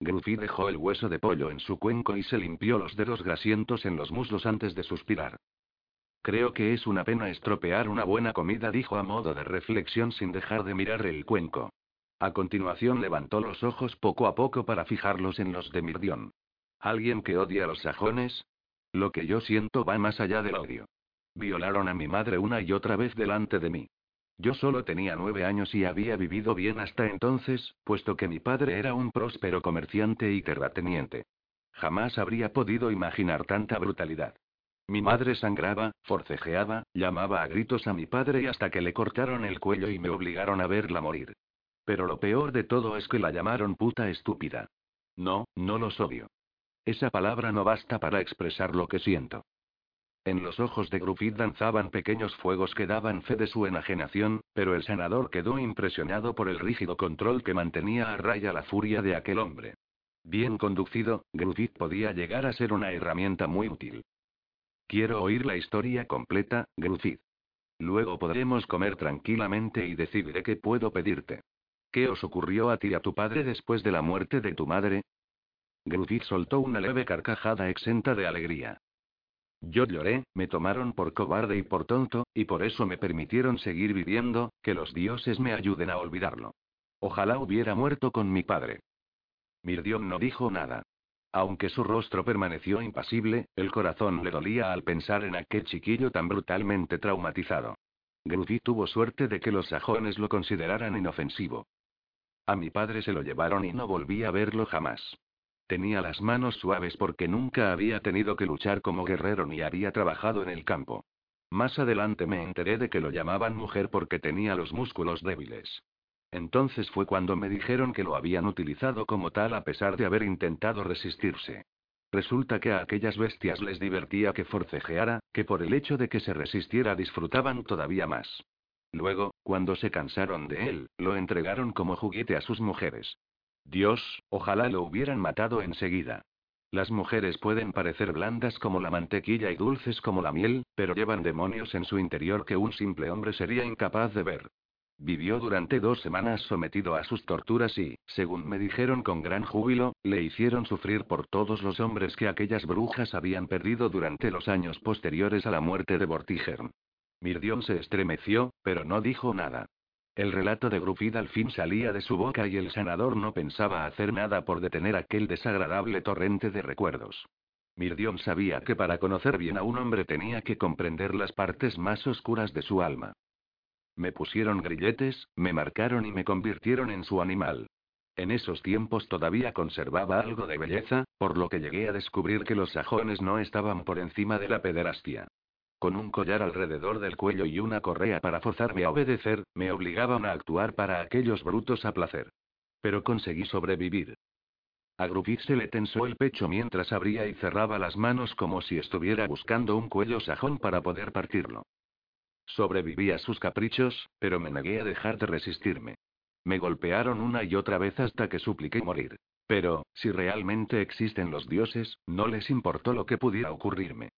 Gruffy dejó el hueso de pollo en su cuenco y se limpió los dedos grasientos en los muslos antes de suspirar. Creo que es una pena estropear una buena comida, dijo a modo de reflexión sin dejar de mirar el cuenco. A continuación levantó los ojos poco a poco para fijarlos en los de Mirdion. ¿Alguien que odia a los sajones? Lo que yo siento va más allá del odio. Violaron a mi madre una y otra vez delante de mí. Yo solo tenía nueve años y había vivido bien hasta entonces, puesto que mi padre era un próspero comerciante y terrateniente. Jamás habría podido imaginar tanta brutalidad. Mi madre sangraba, forcejeaba, llamaba a gritos a mi padre y hasta que le cortaron el cuello y me obligaron a verla morir. Pero lo peor de todo es que la llamaron puta estúpida. No, no los odio. Esa palabra no basta para expresar lo que siento. En los ojos de Gruffit danzaban pequeños fuegos que daban fe de su enajenación, pero el senador quedó impresionado por el rígido control que mantenía a raya la furia de aquel hombre. Bien conducido, Gruffit podía llegar a ser una herramienta muy útil. Quiero oír la historia completa, Gruffit. Luego podremos comer tranquilamente y decidiré qué puedo pedirte. ¿Qué os ocurrió a ti y a tu padre después de la muerte de tu madre? Gruffit soltó una leve carcajada exenta de alegría. Yo lloré, me tomaron por cobarde y por tonto, y por eso me permitieron seguir viviendo, que los dioses me ayuden a olvidarlo. Ojalá hubiera muerto con mi padre. Mirdion no dijo nada. Aunque su rostro permaneció impasible, el corazón le dolía al pensar en aquel chiquillo tan brutalmente traumatizado. Gruffy tuvo suerte de que los sajones lo consideraran inofensivo. A mi padre se lo llevaron y no volví a verlo jamás. Tenía las manos suaves porque nunca había tenido que luchar como guerrero ni había trabajado en el campo. Más adelante me enteré de que lo llamaban mujer porque tenía los músculos débiles. Entonces fue cuando me dijeron que lo habían utilizado como tal a pesar de haber intentado resistirse. Resulta que a aquellas bestias les divertía que forcejeara, que por el hecho de que se resistiera disfrutaban todavía más. Luego, cuando se cansaron de él, lo entregaron como juguete a sus mujeres. Dios, ojalá lo hubieran matado enseguida. Las mujeres pueden parecer blandas como la mantequilla y dulces como la miel, pero llevan demonios en su interior que un simple hombre sería incapaz de ver. Vivió durante dos semanas sometido a sus torturas y, según me dijeron con gran júbilo, le hicieron sufrir por todos los hombres que aquellas brujas habían perdido durante los años posteriores a la muerte de Vortigern. Mirdion se estremeció, pero no dijo nada. El relato de Gruffid al fin salía de su boca y el sanador no pensaba hacer nada por detener aquel desagradable torrente de recuerdos. Mirdion sabía que para conocer bien a un hombre tenía que comprender las partes más oscuras de su alma. Me pusieron grilletes, me marcaron y me convirtieron en su animal. En esos tiempos todavía conservaba algo de belleza, por lo que llegué a descubrir que los sajones no estaban por encima de la pederastia. Con un collar alrededor del cuello y una correa para forzarme a obedecer, me obligaban a actuar para aquellos brutos a placer. Pero conseguí sobrevivir. A Gruffit se le tensó el pecho mientras abría y cerraba las manos como si estuviera buscando un cuello sajón para poder partirlo. Sobreviví a sus caprichos, pero me negué a dejar de resistirme. Me golpearon una y otra vez hasta que supliqué morir. Pero, si realmente existen los dioses, no les importó lo que pudiera ocurrirme.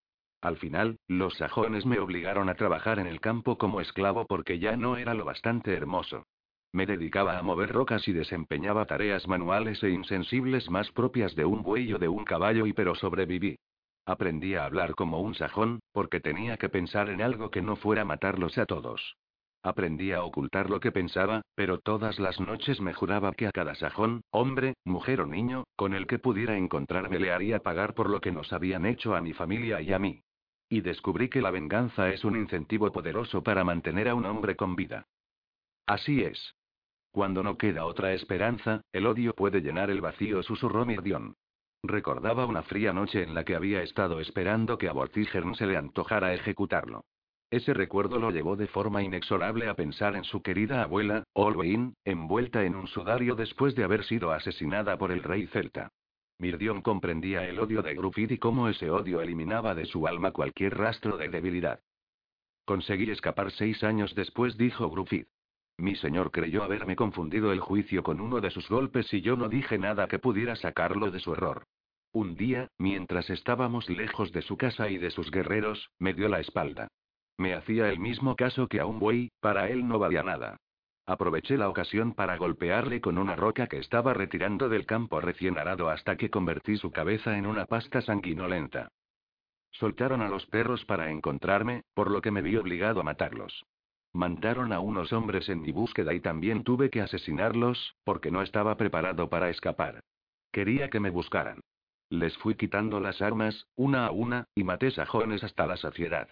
Al final, los sajones me obligaron a trabajar en el campo como esclavo porque ya no era lo bastante hermoso. Me dedicaba a mover rocas y desempeñaba tareas manuales e insensibles más propias de un buey o de un caballo y pero sobreviví. Aprendí a hablar como un sajón, porque tenía que pensar en algo que no fuera matarlos a todos. Aprendí a ocultar lo que pensaba, pero todas las noches me juraba que a cada sajón, hombre, mujer o niño, con el que pudiera encontrarme le haría pagar por lo que nos habían hecho a mi familia y a mí. Y descubrí que la venganza es un incentivo poderoso para mantener a un hombre con vida. Así es. Cuando no queda otra esperanza, el odio puede llenar el vacío, susurró Mirdion. Recordaba una fría noche en la que había estado esperando que a Vortigern se le antojara ejecutarlo. Ese recuerdo lo llevó de forma inexorable a pensar en su querida abuela, Olwein, envuelta en un sudario después de haber sido asesinada por el rey celta. Mirdion comprendía el odio de Grufid y cómo ese odio eliminaba de su alma cualquier rastro de debilidad. Conseguí escapar seis años después, dijo Grufid. Mi señor creyó haberme confundido el juicio con uno de sus golpes y yo no dije nada que pudiera sacarlo de su error. Un día, mientras estábamos lejos de su casa y de sus guerreros, me dio la espalda. Me hacía el mismo caso que a un buey, para él no valía nada. Aproveché la ocasión para golpearle con una roca que estaba retirando del campo recién arado hasta que convertí su cabeza en una pasta sanguinolenta. Soltaron a los perros para encontrarme, por lo que me vi obligado a matarlos. Mandaron a unos hombres en mi búsqueda y también tuve que asesinarlos, porque no estaba preparado para escapar. Quería que me buscaran. Les fui quitando las armas, una a una, y maté sajones hasta la saciedad.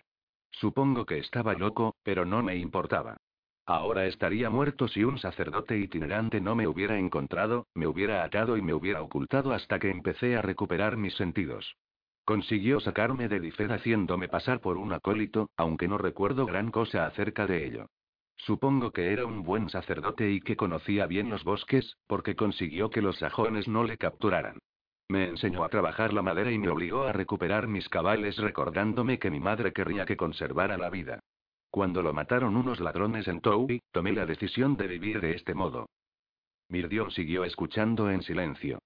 Supongo que estaba loco, pero no me importaba. Ahora estaría muerto si un sacerdote itinerante no me hubiera encontrado, me hubiera atado y me hubiera ocultado hasta que empecé a recuperar mis sentidos. Consiguió sacarme de Difed haciéndome pasar por un acólito, aunque no recuerdo gran cosa acerca de ello. Supongo que era un buen sacerdote y que conocía bien los bosques, porque consiguió que los sajones no le capturaran. Me enseñó a trabajar la madera y me obligó a recuperar mis cabales recordándome que mi madre querría que conservara la vida. Cuando lo mataron unos ladrones en Toui, tomé la decisión de vivir de este modo. Mirdion siguió escuchando en silencio.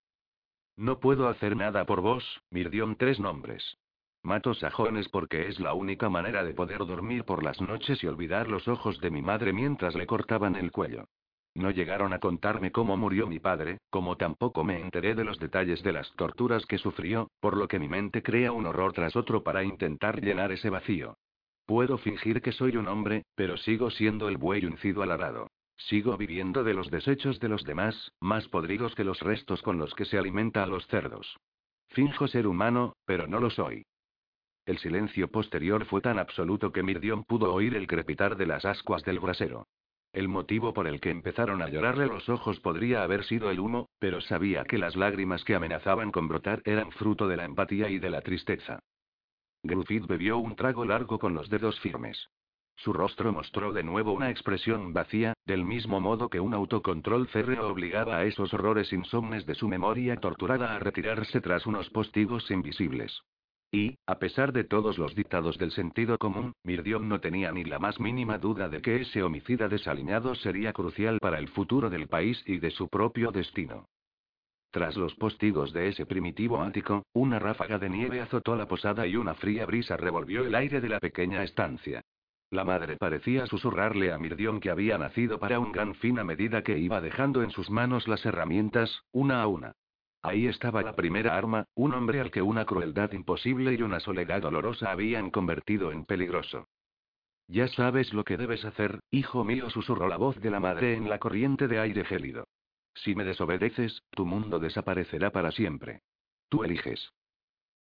No puedo hacer nada por vos, Mirdion tres nombres. Mato sajones porque es la única manera de poder dormir por las noches y olvidar los ojos de mi madre mientras le cortaban el cuello. No llegaron a contarme cómo murió mi padre, como tampoco me enteré de los detalles de las torturas que sufrió, por lo que mi mente crea un horror tras otro para intentar llenar ese vacío. Puedo fingir que soy un hombre, pero sigo siendo el buey uncido al arado. Sigo viviendo de los desechos de los demás, más podridos que los restos con los que se alimenta a los cerdos. Finjo ser humano, pero no lo soy. El silencio posterior fue tan absoluto que Mirdion pudo oír el crepitar de las ascuas del brasero. El motivo por el que empezaron a llorarle los ojos podría haber sido el humo, pero sabía que las lágrimas que amenazaban con brotar eran fruto de la empatía y de la tristeza. Gruffith bebió un trago largo con los dedos firmes. Su rostro mostró de nuevo una expresión vacía, del mismo modo que un autocontrol férreo obligaba a esos horrores insomnes de su memoria torturada a retirarse tras unos postigos invisibles. Y, a pesar de todos los dictados del sentido común, Mirdion no tenía ni la más mínima duda de que ese homicida desaliñado sería crucial para el futuro del país y de su propio destino. Tras los postigos de ese primitivo ático, una ráfaga de nieve azotó la posada y una fría brisa revolvió el aire de la pequeña estancia. La madre parecía susurrarle a Mirdion que había nacido para un gran fin a medida que iba dejando en sus manos las herramientas, una a una. Ahí estaba la primera arma, un hombre al que una crueldad imposible y una soledad dolorosa habían convertido en peligroso. Ya sabes lo que debes hacer, hijo mío, susurró la voz de la madre en la corriente de aire gélido. Si me desobedeces, tu mundo desaparecerá para siempre. Tú eliges.